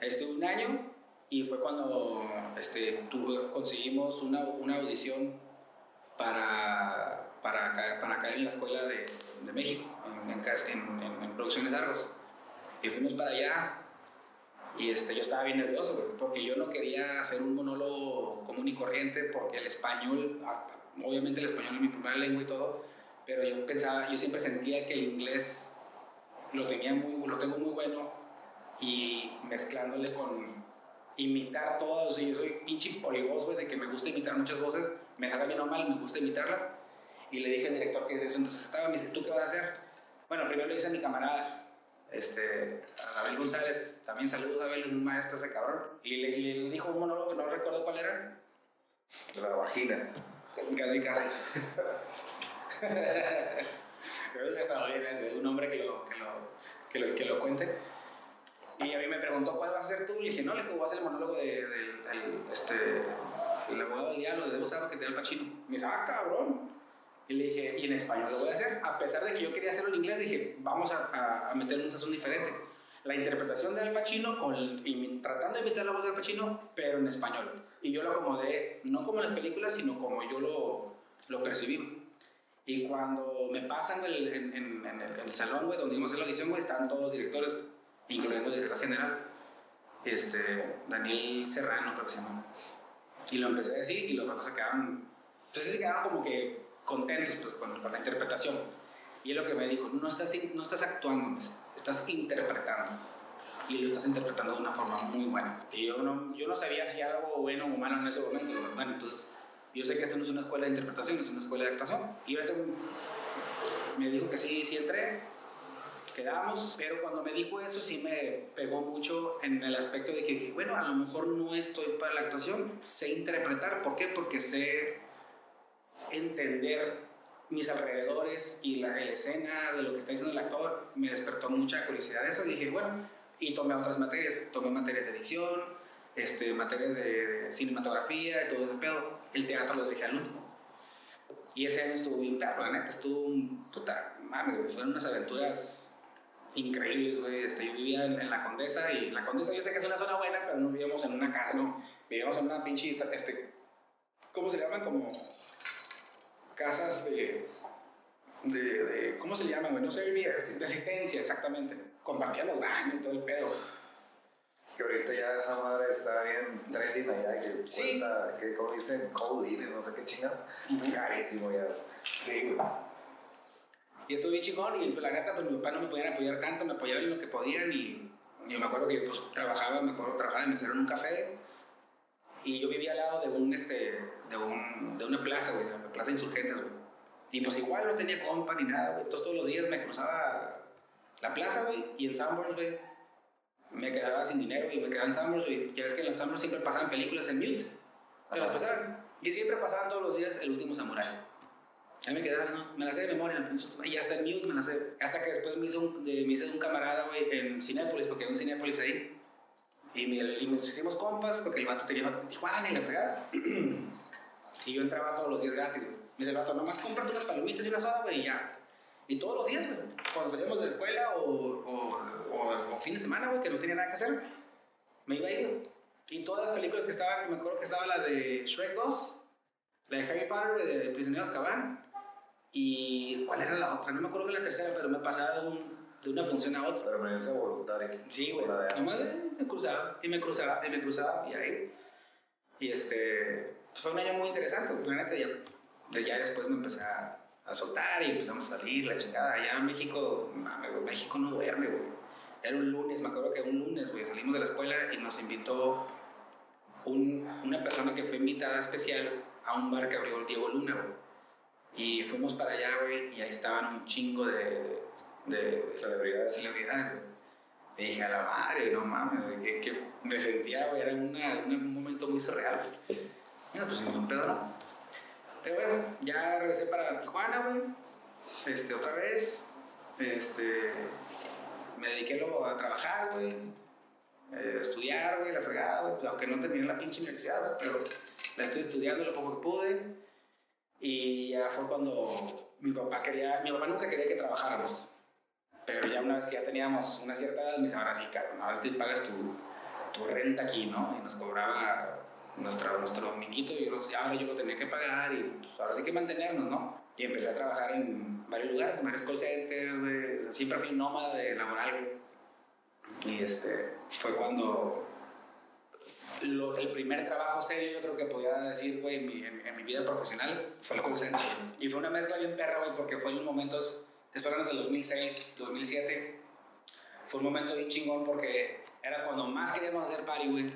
Estuve un año y fue cuando este, tuve, conseguimos una, una audición para, para, para, caer en la Escuela de, de México, en, en, en, Producciones Argos. Y fuimos para allá y este, yo estaba bien nervioso, porque yo no quería hacer un monólogo común y corriente, porque el español, obviamente el español es mi primera lengua y todo, pero yo pensaba, yo siempre sentía que el inglés lo, tenía muy, lo tengo muy bueno y mezclándole con imitar todos, y yo soy pinche polivoz, güey, de que me gusta imitar muchas voces, me sale bien normal, me gusta imitarlas. Y le dije al director que eso entonces estaba, me dice, ¿tú qué vas a hacer? Bueno, primero le hice a mi camarada, este, a Abel González, también saludos a Abel, es un maestro ese cabrón. Y le, y le dijo un monólogo que no recuerdo cuál era. La vagina. Casi, casi. Creo que estaba bien ese, un hombre que lo, que lo, que lo, que lo cuente. Y a mí me preguntó, ¿cuál vas a ser tú? Le dije, no, le dije, voy a hacer el monólogo de, de, este, el abogado del diablo, de usar que te da el pachino. Me dice, ah, cabrón. Y le dije, y en español lo voy a hacer. A pesar de que yo quería hacerlo en inglés, dije, vamos a, a, meter un sazón diferente. La interpretación de Al Pacino, con tratando de imitar la voz de Al Pacino, pero en español. Y yo lo acomodé, no como en las películas, sino como yo lo, lo percibí. Y cuando me pasan en, en, en, en el, salón, güey, donde íbamos a hacer la audición, güey, están todos los directores incluyendo director general, este, Daniel Serrano, creo que se llama. Y lo empecé a decir y los otros se quedaron, entonces se quedaron como que contentos pues, con, con, la interpretación. Y es lo que me dijo, no estás, no estás actuando, estás interpretando. Y lo estás interpretando de una forma muy buena. Y yo no, yo no sabía si algo bueno o malo en ese momento. Bueno, entonces Yo sé que esta no es una escuela de interpretación, es una escuela de actuación. Y me dijo que sí, sí entré, quedamos, pero cuando me dijo eso sí me pegó mucho en el aspecto de que dije, bueno, a lo mejor no estoy para la actuación, sé interpretar, ¿por qué? Porque sé entender mis alrededores y la, la escena de lo que está diciendo el actor, me despertó mucha curiosidad de eso, dije, bueno, y tomé otras materias, tomé materias de edición, este, materias de, cinematografía y todo ese pedo, el teatro lo dejé al último. Y ese año estuvo bien perro, la neta, estuvo, puta, mames, fueron unas aventuras increíbles, güey. Este, yo vivía en, la Condesa y la Condesa yo sé que es una zona buena, pero no vivíamos en una casa, no. Vivíamos en una pinche, este, ¿cómo se llaman? Como casas de, de, de ¿cómo se llaman, güey? No sé, vivía, de asistencia, exactamente. Compartían los baños y todo el pedo. Que ahorita ya esa madre está bien trending allá, que cuesta, que como dicen, cold living, no sé qué chingados. Carísimo ya. Sí, güey. Y estuve bien chingón y pues, la neta, pues mi papá no me podían apoyar tanto, me apoyaban en lo que podían y yo me acuerdo que yo pues trabajaba, me acuerdo trabajaba de mesero en un café y yo vivía al lado de un, este, de un, de una plaza, güey, de la plaza Insurgentes, güey. Y pues igual no tenía compa ni nada, güey. Entonces todos los días me cruzaba la plaza, güey, y en Sanborns, güey, me quedaba sin dinero y me quedaba en Sanborns, güey. Ya ves que en los Sanborns siempre pasaban películas en mute. Se las pasaban. Y siempre pasaban todos los días El Último Samurai. Ahí me quedaba, me la sé de memoria, y hasta en mute me la sé. Hasta que después me hizo un, de, me hice un camarada, güey, en Cinépolis, porque hay un Cinépolis ahí. Y, me, y nos hicimos compas, porque el vato tenía Tijuana y la fregada. y yo entraba todos los días gratis, güey. Me dice el vato, nomás cómprate unas palomitas y una soda, güey, y ya. Y todos los días, güey, cuando salíamos de la escuela o, o, o, o, fin de semana, güey, que no tenía nada que hacer, me iba a ir, Y todas las películas que estaban, me acuerdo que estaba la de Shrek 2, la de Harry Potter, güey, de Prisioneros Azkaban, y ¿cuál era la otra? No me acuerdo que la tercera, pero me pasaba de, un, de una función a otra. Permanencia voluntaria. Sí, güey. Nomás me cruzaba y me cruzaba y me cruzaba y ahí. Y este, pues fue un año muy interesante, la neta, ya, ya después me empecé a, a, soltar y empezamos a salir, la chingada. Allá en México, mame, güey, México no duerme, güey. Era un lunes, me acuerdo que un lunes, güey, salimos de la escuela y nos invitó un, una persona que fue invitada especial a un bar que abrió Diego Luna, güey. Y fuimos para allá, güey, y ahí estaban un chingo de, de celebridades. celebridades y dije, a la madre, no mames, güey, que, que, me sentía, güey, era una, un momento muy surreal. Mira, pues sin un pedo, ¿no? Pero bueno, ya regresé para Tijuana, güey, este, otra vez, este, me dediqué luego a trabajar, güey, eh, estudiar, güey, la fregada, güey, pues, aunque no terminé la pinche universidad, güey, pero la estoy estudiando lo poco que pude. Y ya fue cuando mi papá quería, mi papá nunca quería que trabajáramos. Pero ya una vez que ya teníamos una cierta edad, me dice, ahora sí, cabrón, vez que pagas tu, tu renta aquí, ¿no? Y nos cobraba nuestra, nuestro dominguito, y yo, ahora yo lo tenía que pagar y pues, ahora sí que mantenernos, ¿no? Y empecé a trabajar en varios lugares, en varios call centers. Siempre fui nómada de laboral, güey. Y este, fue cuando lo, el primer trabajo serio, yo creo que podía decir, güey, en mi, en, en mi vida profesional, fue el call. Y fue una mezcla bien perra, güey, porque fue en los momentos, estoy hablando del 2006, 2007, fue un momento bien chingón porque era cuando más queríamos hacer party, güey.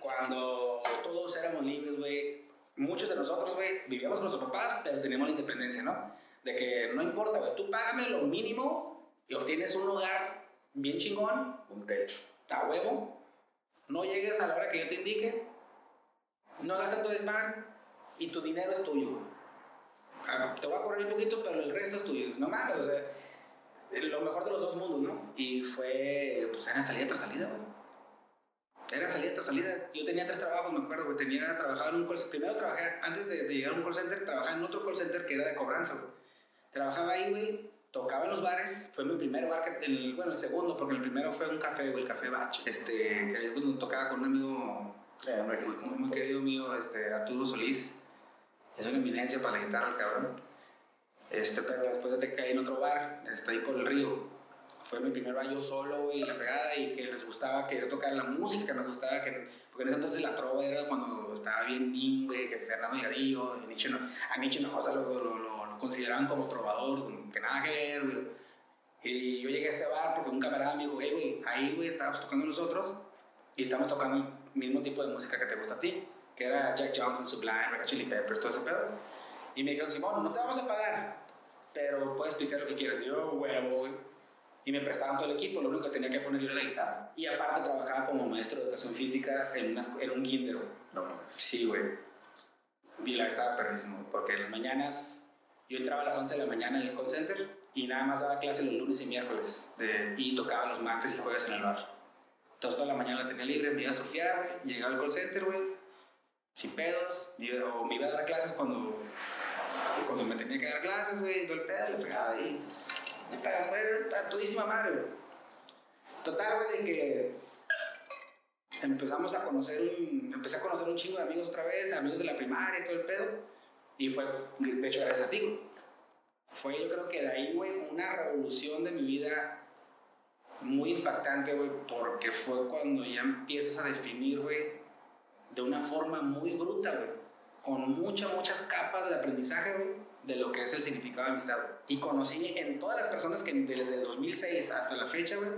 Cuando todos éramos libres, güey. Muchos de nosotros, güey, vivíamos con nuestros papás, pero teníamos la independencia, ¿no? De que no importa, güey, tú págame lo mínimo y obtienes un lugar bien chingón. Un techo. A huevo no llegues a la hora que yo te indique, no hagas tanto desmán y tu dinero es tuyo. Ah, te voy a cobrar un poquito, pero el resto es tuyo. No mames, o sea, lo mejor de los dos mundos, ¿no? Y fue, pues era salida tras salida, güey. Era salida tras salida. Yo tenía tres trabajos, me acuerdo, güey. Tenía, trabajaba en un call Primero trabajé, antes de, de, llegar a un call center, trabajaba en otro call center que era de cobranza, güey. Trabajaba ahí, güey, tocaba en los bares. Fue mi primer bar, que, el, bueno, el segundo, porque el primero fue un café, el café Bach. Este, que ahí es cuando tocaba con un amigo, eh, no existe. muy, muy querido mío, este, Arturo Solís. Es una eminencia para la guitarra, el cabrón. Este, pero después de te caí en otro bar, está ahí por el río. Fue mi primer bar yo solo, güey, la pegada, y que les gustaba que yo tocara la música, que me gustaba, que, porque en ese entonces la trova era cuando estaba bien bien, güey, que Fernando Higadillo, y Nietzsche, a Nietzsche Hinojosa lo, lo, lo, lo consideraban como trovador, que nada que ver, güey. Y yo llegué a este bar porque un camarada me dijo, hey, güey, ahí, güey, estábamos tocando nosotros y estamos tocando el mismo tipo de música que te gusta a ti, que era Jack Johnson, Sublime, Red Chili Peppers, todo ese pedo. Y me dijeron, Simón, no te vamos a pagar, pero puedes pistear lo que quieras. Y yo, huevo, güey. Y me prestaban todo el equipo, lo único que tenía que poner yo era la guitarra. Y aparte trabajaba como maestro de educación física en, una, en un kinder, güey. No, no, Sí, güey. Y la estaba perrísimo, porque en las mañanas, yo entraba a las 11 de la mañana en el call center y nada más daba clase los lunes y miércoles. De, y tocaba los martes y jueves en el bar. Entonces toda la mañana la tenía libre, me iba a surfear, güey. Llegaba al call center, güey. Sin pedos. O me iba a dar clases cuando, cuando me tenía que dar clases, güey. Todo el pedo, le pegaba y... Estaba todísima madre, güey. Total, güey, de que empezamos a conocer un, empecé a conocer un chingo de amigos otra vez, amigos de la primaria todo el pedo. Y fue, de hecho, gracias a ti. Fue yo creo que de ahí, güey, una revolución de mi vida muy impactante, güey, porque fue cuando ya empiezas a definir, güey, de una forma muy bruta, güey, con muchas, muchas capas de aprendizaje, güey, de lo que es el significado de amistad. Y conocí en todas las personas que desde el 2006 hasta la fecha, güey,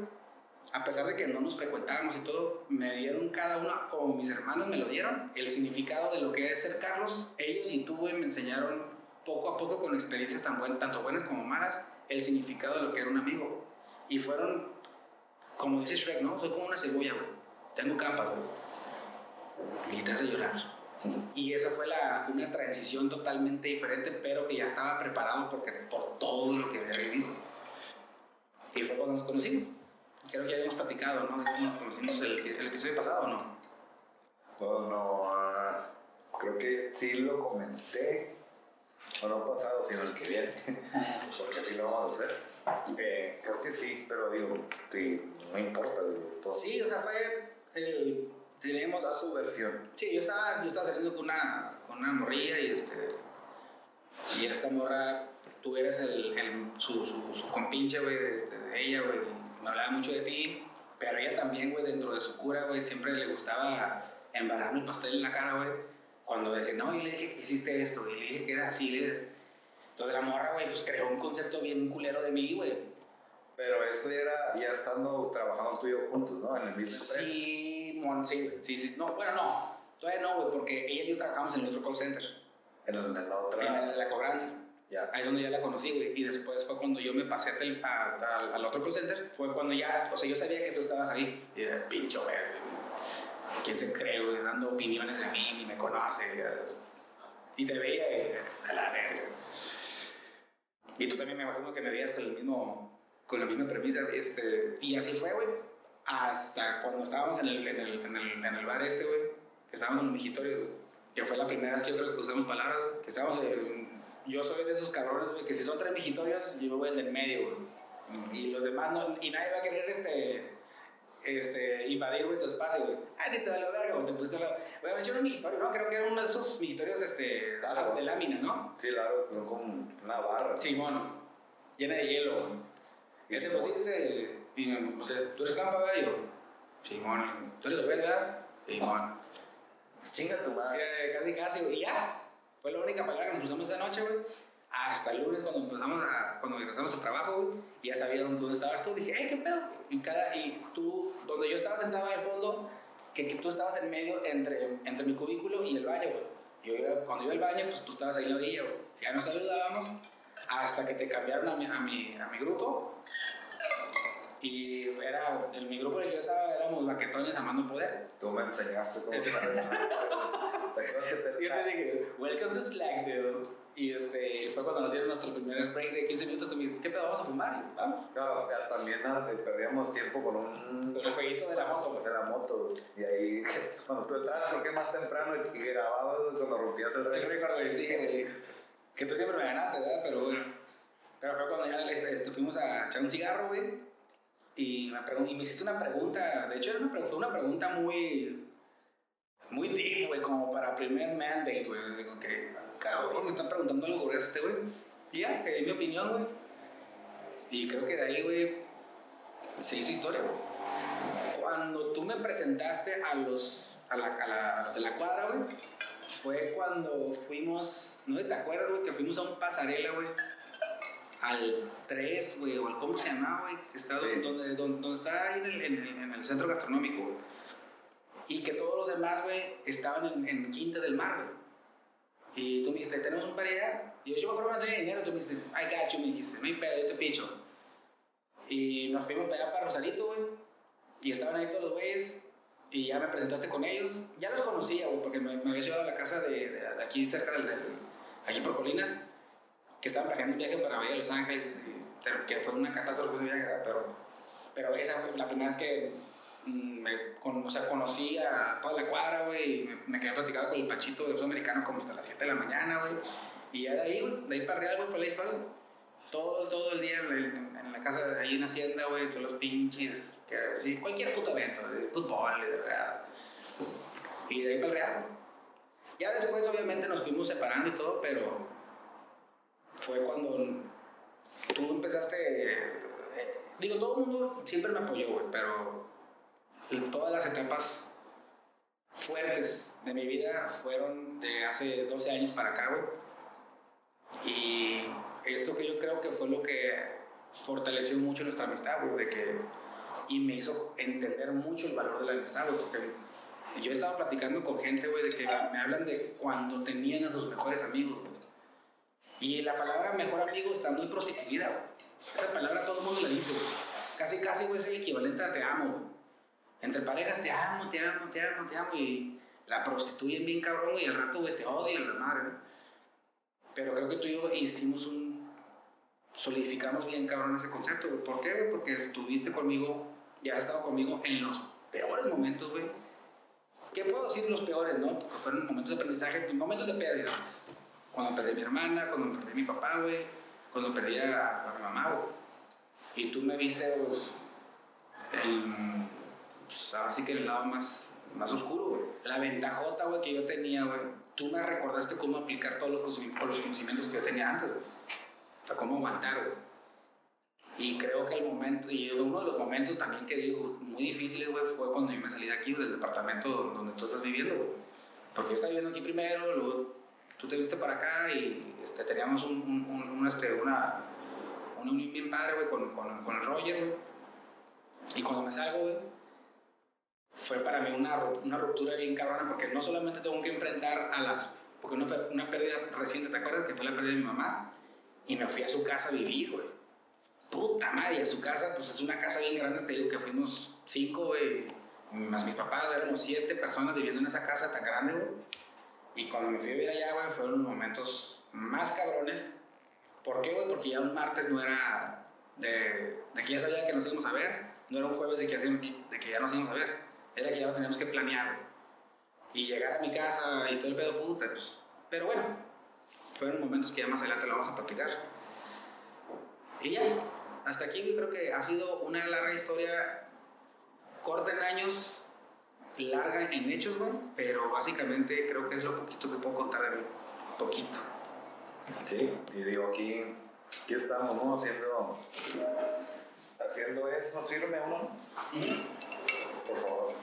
a pesar de que no nos frecuentábamos y todo, me dieron cada uno, como mis hermanos me lo dieron, el significado de lo que es ser Carlos. Ellos y tú, güey, me enseñaron poco a poco con experiencias tan buenas, tanto buenas como malas, el significado de lo que era un amigo. Y fueron, como dice Shrek, ¿no? Soy como una cebolla, güey. Tengo capas, güey. Y te hace llorar. Y esa fue la, una transición totalmente diferente, pero que ya estaba preparado porque, por todo lo que había vivido. Y fue cuando nos conocimos. Creo que ya habíamos platicado, ¿no? Nos conocimos el, el episodio pasado, ¿o no? No, no, ah, creo que sí lo comenté, o no pasado, sino el que viene, porque así lo vamos a hacer. Eh, creo que sí, pero digo, sí, no importa. Digo, todo. Sí, o sea, fue el... Tenemos... Da tu versión. Sí, yo estaba, yo estaba saliendo con una, con una morrilla y este... Y esta morra, tú eres el, el su, su, su compinche, güey, de, este, de ella, güey. Me hablaba mucho de ti, pero ella también, güey, dentro de su cura, güey, siempre le gustaba embarrarme el pastel en la cara, güey. Cuando decía, no, yo le dije que hiciste esto, y le dije que era así, le... Entonces la morra, güey, pues creó un concepto bien culero de mí, güey. Pero esto ya era ya estando trabajando tú y yo juntos, ¿no? En el mismo. Sí, mon, sí, güey. Sí, sí. No, bueno, no. Todavía no, güey, porque ella y yo trabajamos en el otro call center. En, el- en la otra. En la, la cobranza. Ya. Ahí es donde ya la conocí, güey. Y después fue cuando yo me pasé del- a- a- al otro call center. Fue cuando ya, o sea, yo sabía que tú estabas ahí. Y era pincho, güey. ¿Quién se cree, güey? Dando opiniones de mí, ni me conoce. Y te veía eh, a la verga. Y tú también me imagino que me veías con el mismo, con la misma premisa. Este, y así fue, güey. Hasta cuando estábamos en el, en el, en el, en el bar este, güey. Que estábamos en mijitorios, güey. Que fue la primera vez que yo creo que usamos palabras, güey, Que estábamos en- yo soy de esos cabrones, güey, que si son tres mijitorios, yo me voy al del medio, güey. Y los demás no, y nadie va a querer este, este, invadir, güey, tu espacio, güey. Ay, te vale verga, güey, te pusiste la... Bueno, yo era un mijitorio, ¿no? Creo que era uno de esos mijitorios, este, Claro. de lámina, ¿no? Sí, claro, son como una barra. Simón, llena de hielo, güey. Y ¿Qué te pusiste? Y me puse, ¿tú eres campa, güey? Yo, Simón, ¿tú eres obedga? Simón. Chinga tu madre. Eh, casi, casi, güey. Y ya. Fue la única palabra que nos usamos esa noche, güey. Hasta el lunes cuando empezamos a, cuando regresamos al trabajo, güey. Ya sabían dónde estabas tú. Dije, hey, ¿qué pedo? Y, cada, y tú, donde yo estaba sentado al fondo, que, que tú estabas en medio entre, entre mi cubículo y el baño, güey. Yo iba- cuando iba al baño, pues tú estabas ahí en la orilla, güey. Ya nos saludábamos hasta que te cambiaron a mi, a mi, a mi grupo. Y era, en mi grupo en el que yo estaba éramos amando poder. Tú me enseñaste cómo usar eso. ¿Te acuerdas que te Y yo te dije, welcome to Slack, dude. Y este, fue cuando nos dieron nuestro primer break de 15 minutos. Tú me dijiste, ¿qué pedo? ¿Vamos a fumar? Y vamos. No, ya también perdíamos tiempo con un. Con el jueguito de la moto, güey. de la moto. Y ahí, cuando tú entrabas, creo que más temprano y, grababas cuando rompías el El récord. récord, güey, sí, güey. Que tú siempre me ganaste, ¿verdad? Pero bueno. Pero fue cuando ya este, este, fuimos a echar un cigarro, güey. Y me, y me hiciste una pregunta. De hecho, era una, fue una pregunta muy. Muy deep, güey, como para primer mandate, güey. Digo que, cabrón, me están preguntando algo sobre este, güey. Y ya, que di mi opinión, güey. Y creo que de ahí, güey, se hizo historia, güey. Cuando tú me presentaste a los, a la, a la- a los de la cuadra, güey, fue cuando fuimos, no te acuerdas, güey, que fuimos a un pasarela, güey, al 3, güey, o al cómo se llamaba, güey, que estaba Sí. donde, donde, donde está ahí en el, en el- en el centro gastronómico, güey. Y que todos los demás, güey, estaban en, en quintas del mar, güey. Y tú me dijiste, tenemos un pareja. Y yo, yo me acuerdo que no tenía dinero. Tú me dijiste, I got you, me dijiste, no hay pedo, yo te picho. Y nos fuimos para allá, para Rosarito, güey. Y estaban ahí todos los güeyes. Y ya me presentaste con ellos. Ya los conocía, güey, porque me, me habías llevado a la casa de, de, de aquí cerca del, aquí por Colinas, que estaban planeando un viaje para Bahía de Los Ángeles, y, que fue una catástrofe ese viaje, pero, pero esa fue la primera vez que me con, o sea, conocí a toda la cuadra, güey, y me, me quedé platicando con el Pachito de uso americano como hasta las 7 de la mañana, güey. Y ya de ahí, güey, de ahí para arriba, güey, fue la historia. Todo, todo el día en, la casa, ahí en Hacienda, güey, todos los pinches, que, cualquier puto evento, de fútbol, de verdad. Y de ahí para Real, güey. Ya después, obviamente, nos fuimos separando y todo, pero fue cuando tú empezaste. eh, digo, todo el mundo siempre me apoyó, güey, pero todas las etapas fuertes de mi vida fueron de hace 12 años para acá, güey. Y eso que yo creo que fue lo que fortaleció mucho nuestra amistad, güey, de que. Y me hizo entender mucho el valor de la amistad, güey, porque yo he estado platicando con gente, güey, de que me hablan de cuando tenían a sus mejores amigos, güey. Y la palabra mejor amigo está muy prostituida, güey. Esa palabra todo el mundo la dice, güey. Casi, casi, güey, es el equivalente a te amo, güey. Entre parejas, te amo, te amo, te amo, te amo. Y la prostituyen bien cabrón, y al rato, güey, te odian la madre, ¿no? Pero creo que tú y yo hicimos un. solidificamos bien cabrón ese concepto, güey. ¿Por qué, güey? Porque estuviste conmigo, ya has estado conmigo en los peores momentos, güey. ¿Qué puedo decir los peores, no? Porque fueron momentos de aprendizaje, momentos de pérdida. Cuando perdí a mi hermana, cuando perdí a mi papá, güey. Cuando perdí a, mi mamá, güey. Y tú me viste, pues, el. Pues ahora sí que el lado más, más oscuro, güey. La ventajota, güey, que yo tenía, güey. Tú me recordaste cómo aplicar todos los, conocimientos, que yo tenía antes, güey. O sea, cómo aguantar, güey. Y creo que el momento, y uno de los momentos también que digo muy difíciles, güey, fue cuando yo me salí de aquí, del departamento donde tú estás viviendo, güey. Porque yo estaba viviendo aquí primero, luego tú te viste para acá y este, teníamos un, un, un, este, una, una unión bien padre, güey, con, con, con el Roger, güey. Y cuando me salgo, güey, fue para mí una, una ruptura bien cabrona porque no solamente tengo que enfrentar a las... Porque una, una pérdida reciente, ¿te acuerdas? Que fue la pérdida de mi mamá. Y me fui a su casa a vivir, güey. Puta madre, a su casa, pues es una casa bien grande, te digo que fuimos cinco, güey. Más mis papás, éramos siete personas viviendo en esa casa tan grande, güey. Y cuando me fui a vivir allá, güey, fueron los momentos más cabrones. ¿Por qué, güey? Porque ya un martes no era de, de que ya sabía que nos íbamos a ver. No era un jueves de que, de que ya nos íbamos a ver. Era que ya lo teníamos que planear. Y llegar a mi casa y todo el pedo, puta, pues. Pero bueno, fueron momentos que ya más adelante lo vamos a platicar. Y ya, hasta aquí yo creo que ha sido una larga historia, corta en años, larga en hechos, güey, pero básicamente creo que es lo poquito que puedo contar de mí. Poquito. Sí, y digo, aquí, aquí estamos, ¿no? Haciendo, haciendo eso. Sírveme uno, por favor.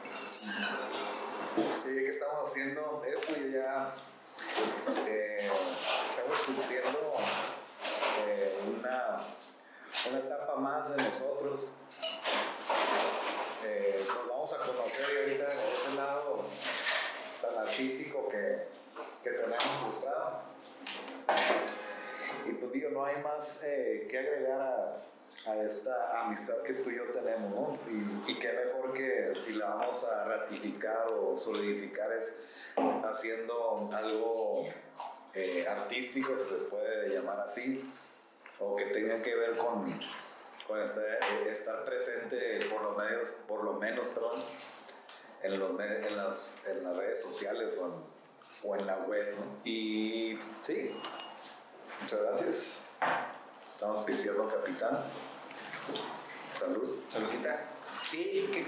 Sí, que estamos haciendo esto, yo ya eh, estamos cumpliendo eh, una, una etapa más de nosotros. Eh, nos vamos a conocer y ahorita ese lado tan artístico que, que tenemos frustrado. Y pues digo, no hay más que agregar a, a, esta amistad que tú y yo tenemos, ¿no? Y, y qué mejor que si la vamos a ratificar o solidificar es haciendo algo eh, artístico, si se puede llamar así, o que tenga que ver con, con este, estar presente por lo, medios, por lo menos perdón, en, los, en, las, en las redes sociales o en, o en la web. ¿no? Y sí, muchas gracias. Estamos pisteando Capitán. Salud. Saludcita. Sí, que,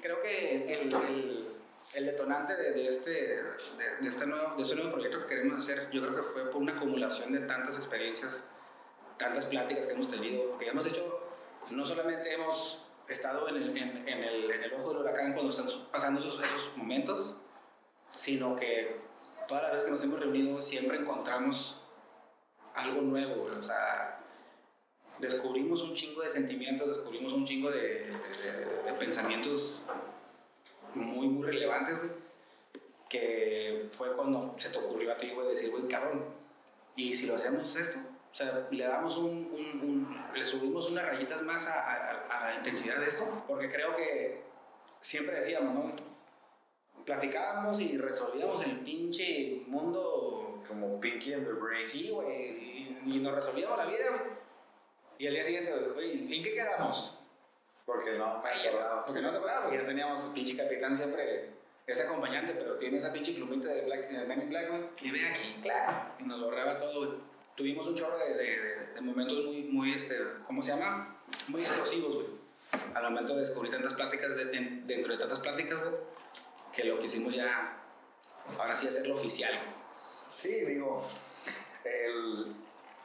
creo que el, el, el detonante de, de, este, de, de, este nuevo, de este nuevo proyecto que queremos hacer, yo creo que fue por una acumulación de tantas experiencias, tantas pláticas que hemos tenido, porque hemos hecho, no solamente hemos estado en el, en, en el, en el ojo del huracán cuando están pasando esos, esos momentos, sino que todas las veces que nos hemos reunido siempre encontramos algo nuevo, o sea, descubrimos un chingo de sentimientos, descubrimos un chingo de, de, de, de pensamientos muy, muy relevantes, güey. Que fue cuando se te ocurrió a ti, güey, decir, güey, cabrón, ¿y si lo hacemos esto? O sea, le damos un, un, un le subimos unas rayitas más a, a, a, la intensidad de esto, porque creo que siempre decíamos, ¿no? Platicábamos y resolvíamos el pinche mundo. Como Pinky and the Brain. Sí, güey, y, y, nos resolvíamos la vida, güey. Y al día siguiente, güey, ¿en qué quedamos? Porque no Ay, acordaba. Porque no te acordabas, porque ya teníamos pinche capitán siempre ese acompañante, pero tiene esa pinche plumita de Black, de Men in Black, güey. Y ve aquí, claro. Y nos borraba todo, güey. Tuvimos un chorro de, de, de, momentos muy, muy, este, ¿cómo se llama? Muy explosivos, güey. Al momento de descubrir tantas pláticas, de, de, dentro de tantas pláticas, güey, que lo quisimos ya, ahora sí, hacerlo oficial, güey. Sí, digo, el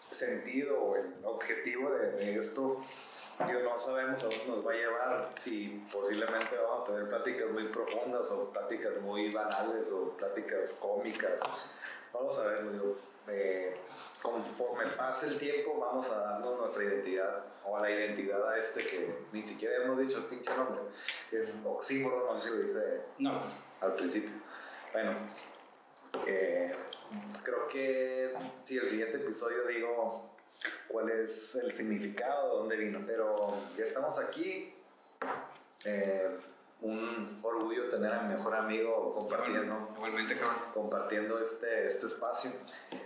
sentido o el objetivo de, de esto, digo, no sabemos a dónde nos va a llevar, si posiblemente vamos a tener pláticas muy profundas o pláticas muy banales o pláticas cómicas, no lo sabemos, digo. Eh, conforme pase el tiempo vamos a darnos nuestra identidad o a la identidad a este que ni siquiera hemos dicho el pinche nombre, que es oxímoro, no sé si lo dije No. al principio. Bueno, eh, creo que si el siguiente episodio digo cuál es el significado, de dónde vino, pero ya estamos aquí. Eh, un orgullo tener a mi mejor amigo compartiendo, Igualmente, cabrón. compartiendo este, este espacio.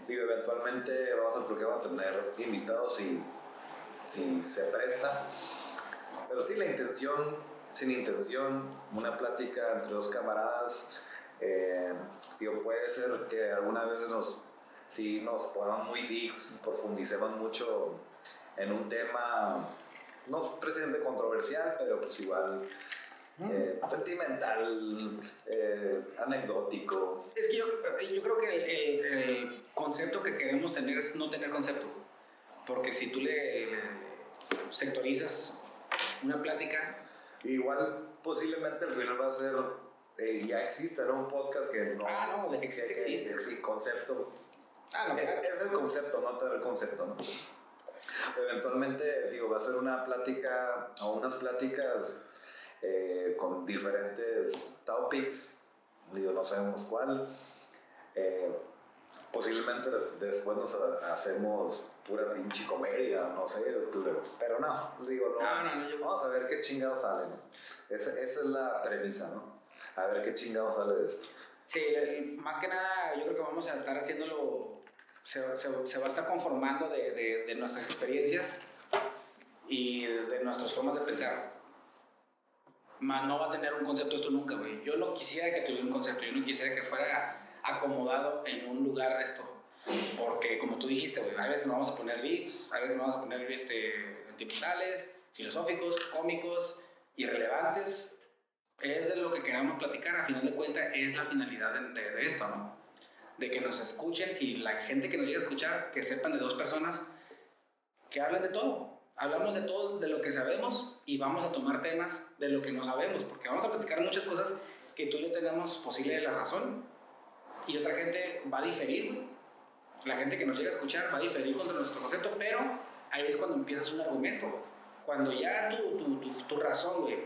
Digo, eventualmente vamos a, porque vamos a tener invitados si, si se presta. Pero sí, la intención, sin intención, una plática entre dos camaradas. Eh, digo, puede ser que algunas veces nos, si nos ponemos muy deep, profundicemos mucho en un tema, no precisamente controversial, pero pues igual eh, sentimental, eh, anecdótico. Es que yo, yo creo que el, el, el, concepto que queremos tener es no tener concepto. Porque si tú le, le, le sectorizas una plática. Igual posiblemente el final va a ser, eh, ya existe ¿no? un podcast que no... Ah, no, de que existe, que, existe. Que, concepto. Ah, no, es, es, el concepto, no tener el concepto, ¿no? Eventualmente, digo, va a ser una plática o unas pláticas eh, con diferentes topics, digo, no sabemos cuál. Eh, posiblemente después nos hacemos pura pinche comedia, no sé, pero no, digo, no, no, no yo... vamos a ver qué chingado sale, ¿no? Esa, esa, es la premisa, ¿no? A ver qué chingado sale de esto. Sí, el, más que nada yo creo que vamos a estar haciéndolo, se, se, se va a estar conformando de, de, de nuestras experiencias y de, de nuestras formas de pensar más no va a tener un concepto esto nunca, güey. Yo no quisiera que tuviera un concepto, yo no quisiera que fuera acomodado en un lugar esto. Porque, como tú dijiste, güey, a veces nos vamos a poner VIPs, a veces nos vamos a poner este, filosóficos, cómicos, irrelevantes. Es de lo que queramos platicar, a final de cuentas, es la finalidad de, de, esto, ¿no? De que nos escuchen, si la gente que nos llega a escuchar, que sepan de dos personas que hablan de todo hablamos de todo, de lo que sabemos y vamos a tomar temas de lo que no sabemos, porque vamos a platicar muchas cosas que tú y yo tenemos posible de la razón y otra gente va a diferir. La gente que nos llega a escuchar va a diferir contra nuestro concepto, pero ahí es cuando empiezas un argumento. Cuando ya tu, tu, tu, tu razón, güey,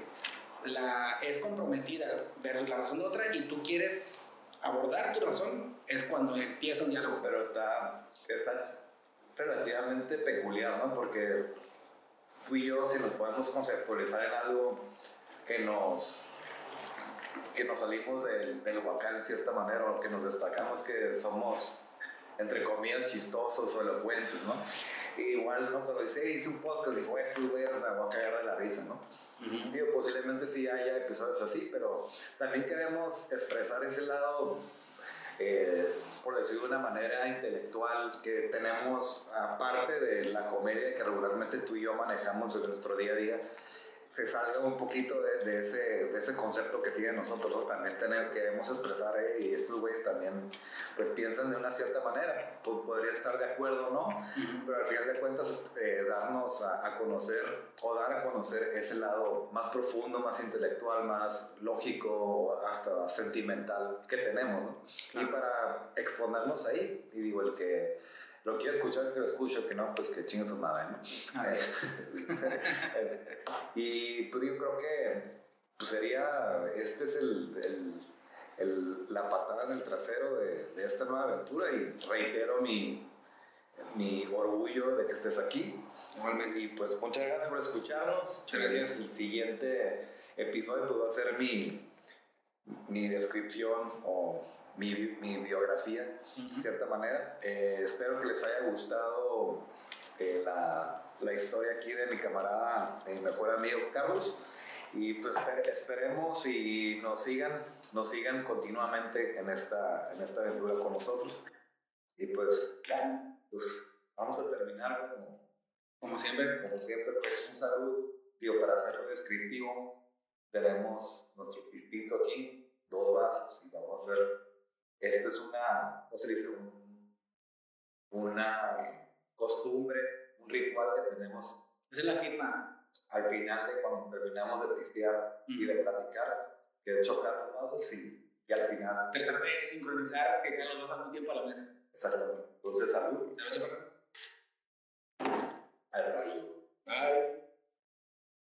es comprometida ver la razón de otra y tú quieres abordar tu razón, es cuando empieza un diálogo. Pero está, está relativamente peculiar, ¿no? Porque tú y yo, si nos podemos conceptualizar en algo que nos que nos salimos del, del huacal en cierta manera o que nos destacamos que somos entre comillas chistosos o elocuentes, ¿no? Igual, ¿no? Cuando dice, hice un podcast, dijo, estos güeyes me voy a caer de la risa, ¿no? Uh -huh. Digo, posiblemente sí haya episodios así, pero también queremos expresar ese lado eh, por decirlo de una manera intelectual, que tenemos, aparte de la comedia que regularmente tú y yo manejamos en nuestro día a día, se salga un poquito de, de ese, de ese concepto que tienen nosotros, ¿no? también tener, queremos expresar, eh, y estos güeyes también pues piensan de una cierta manera, pues, podrían estar de acuerdo o no, uh -huh. pero al final de cuentas eh, darnos a, a, conocer o dar a conocer ese lado más profundo, más intelectual, más lógico, hasta sentimental que tenemos, ¿no? Claro. Y para exponernos ahí, y digo, el que lo quiere escuchar, que lo escucho, que no, pues que chingue su madre, ¿no? Y pues yo creo que pues sería, este es el, el, el, la patada en el trasero de, de, esta nueva aventura y reitero mi, mi orgullo de que estés aquí. Igualmente. Y pues muchas gracias por escucharnos. Muchas gracias. El siguiente episodio pues, va a ser mi, mi descripción o mi, mi biografía, de uh -huh. cierta manera. Eh, espero que les haya gustado eh, la, la, historia aquí de mi camarada, mi mejor amigo Carlos. Y pues esper esperemos y nos sigan, nos sigan continuamente en esta, en esta aventura con nosotros. Y pues, ya, pues vamos a terminar como, como siempre. Como siempre, pues un saludo. Digo, para hacerlo descriptivo, tenemos nuestro pistito aquí, dos vasos, y vamos a hacer. Esto es una, ¿cómo se dice? Una costumbre, un ritual que tenemos. Esa es la firma. Al final de cuando terminamos de pistear y de platicar, que es chocar los vasos y, al final. Tratar de sincronizar que caen los vasos al mismo tiempo a la mesa. Exactamente. Entonces, salud. Salud, Al rayo. Bye.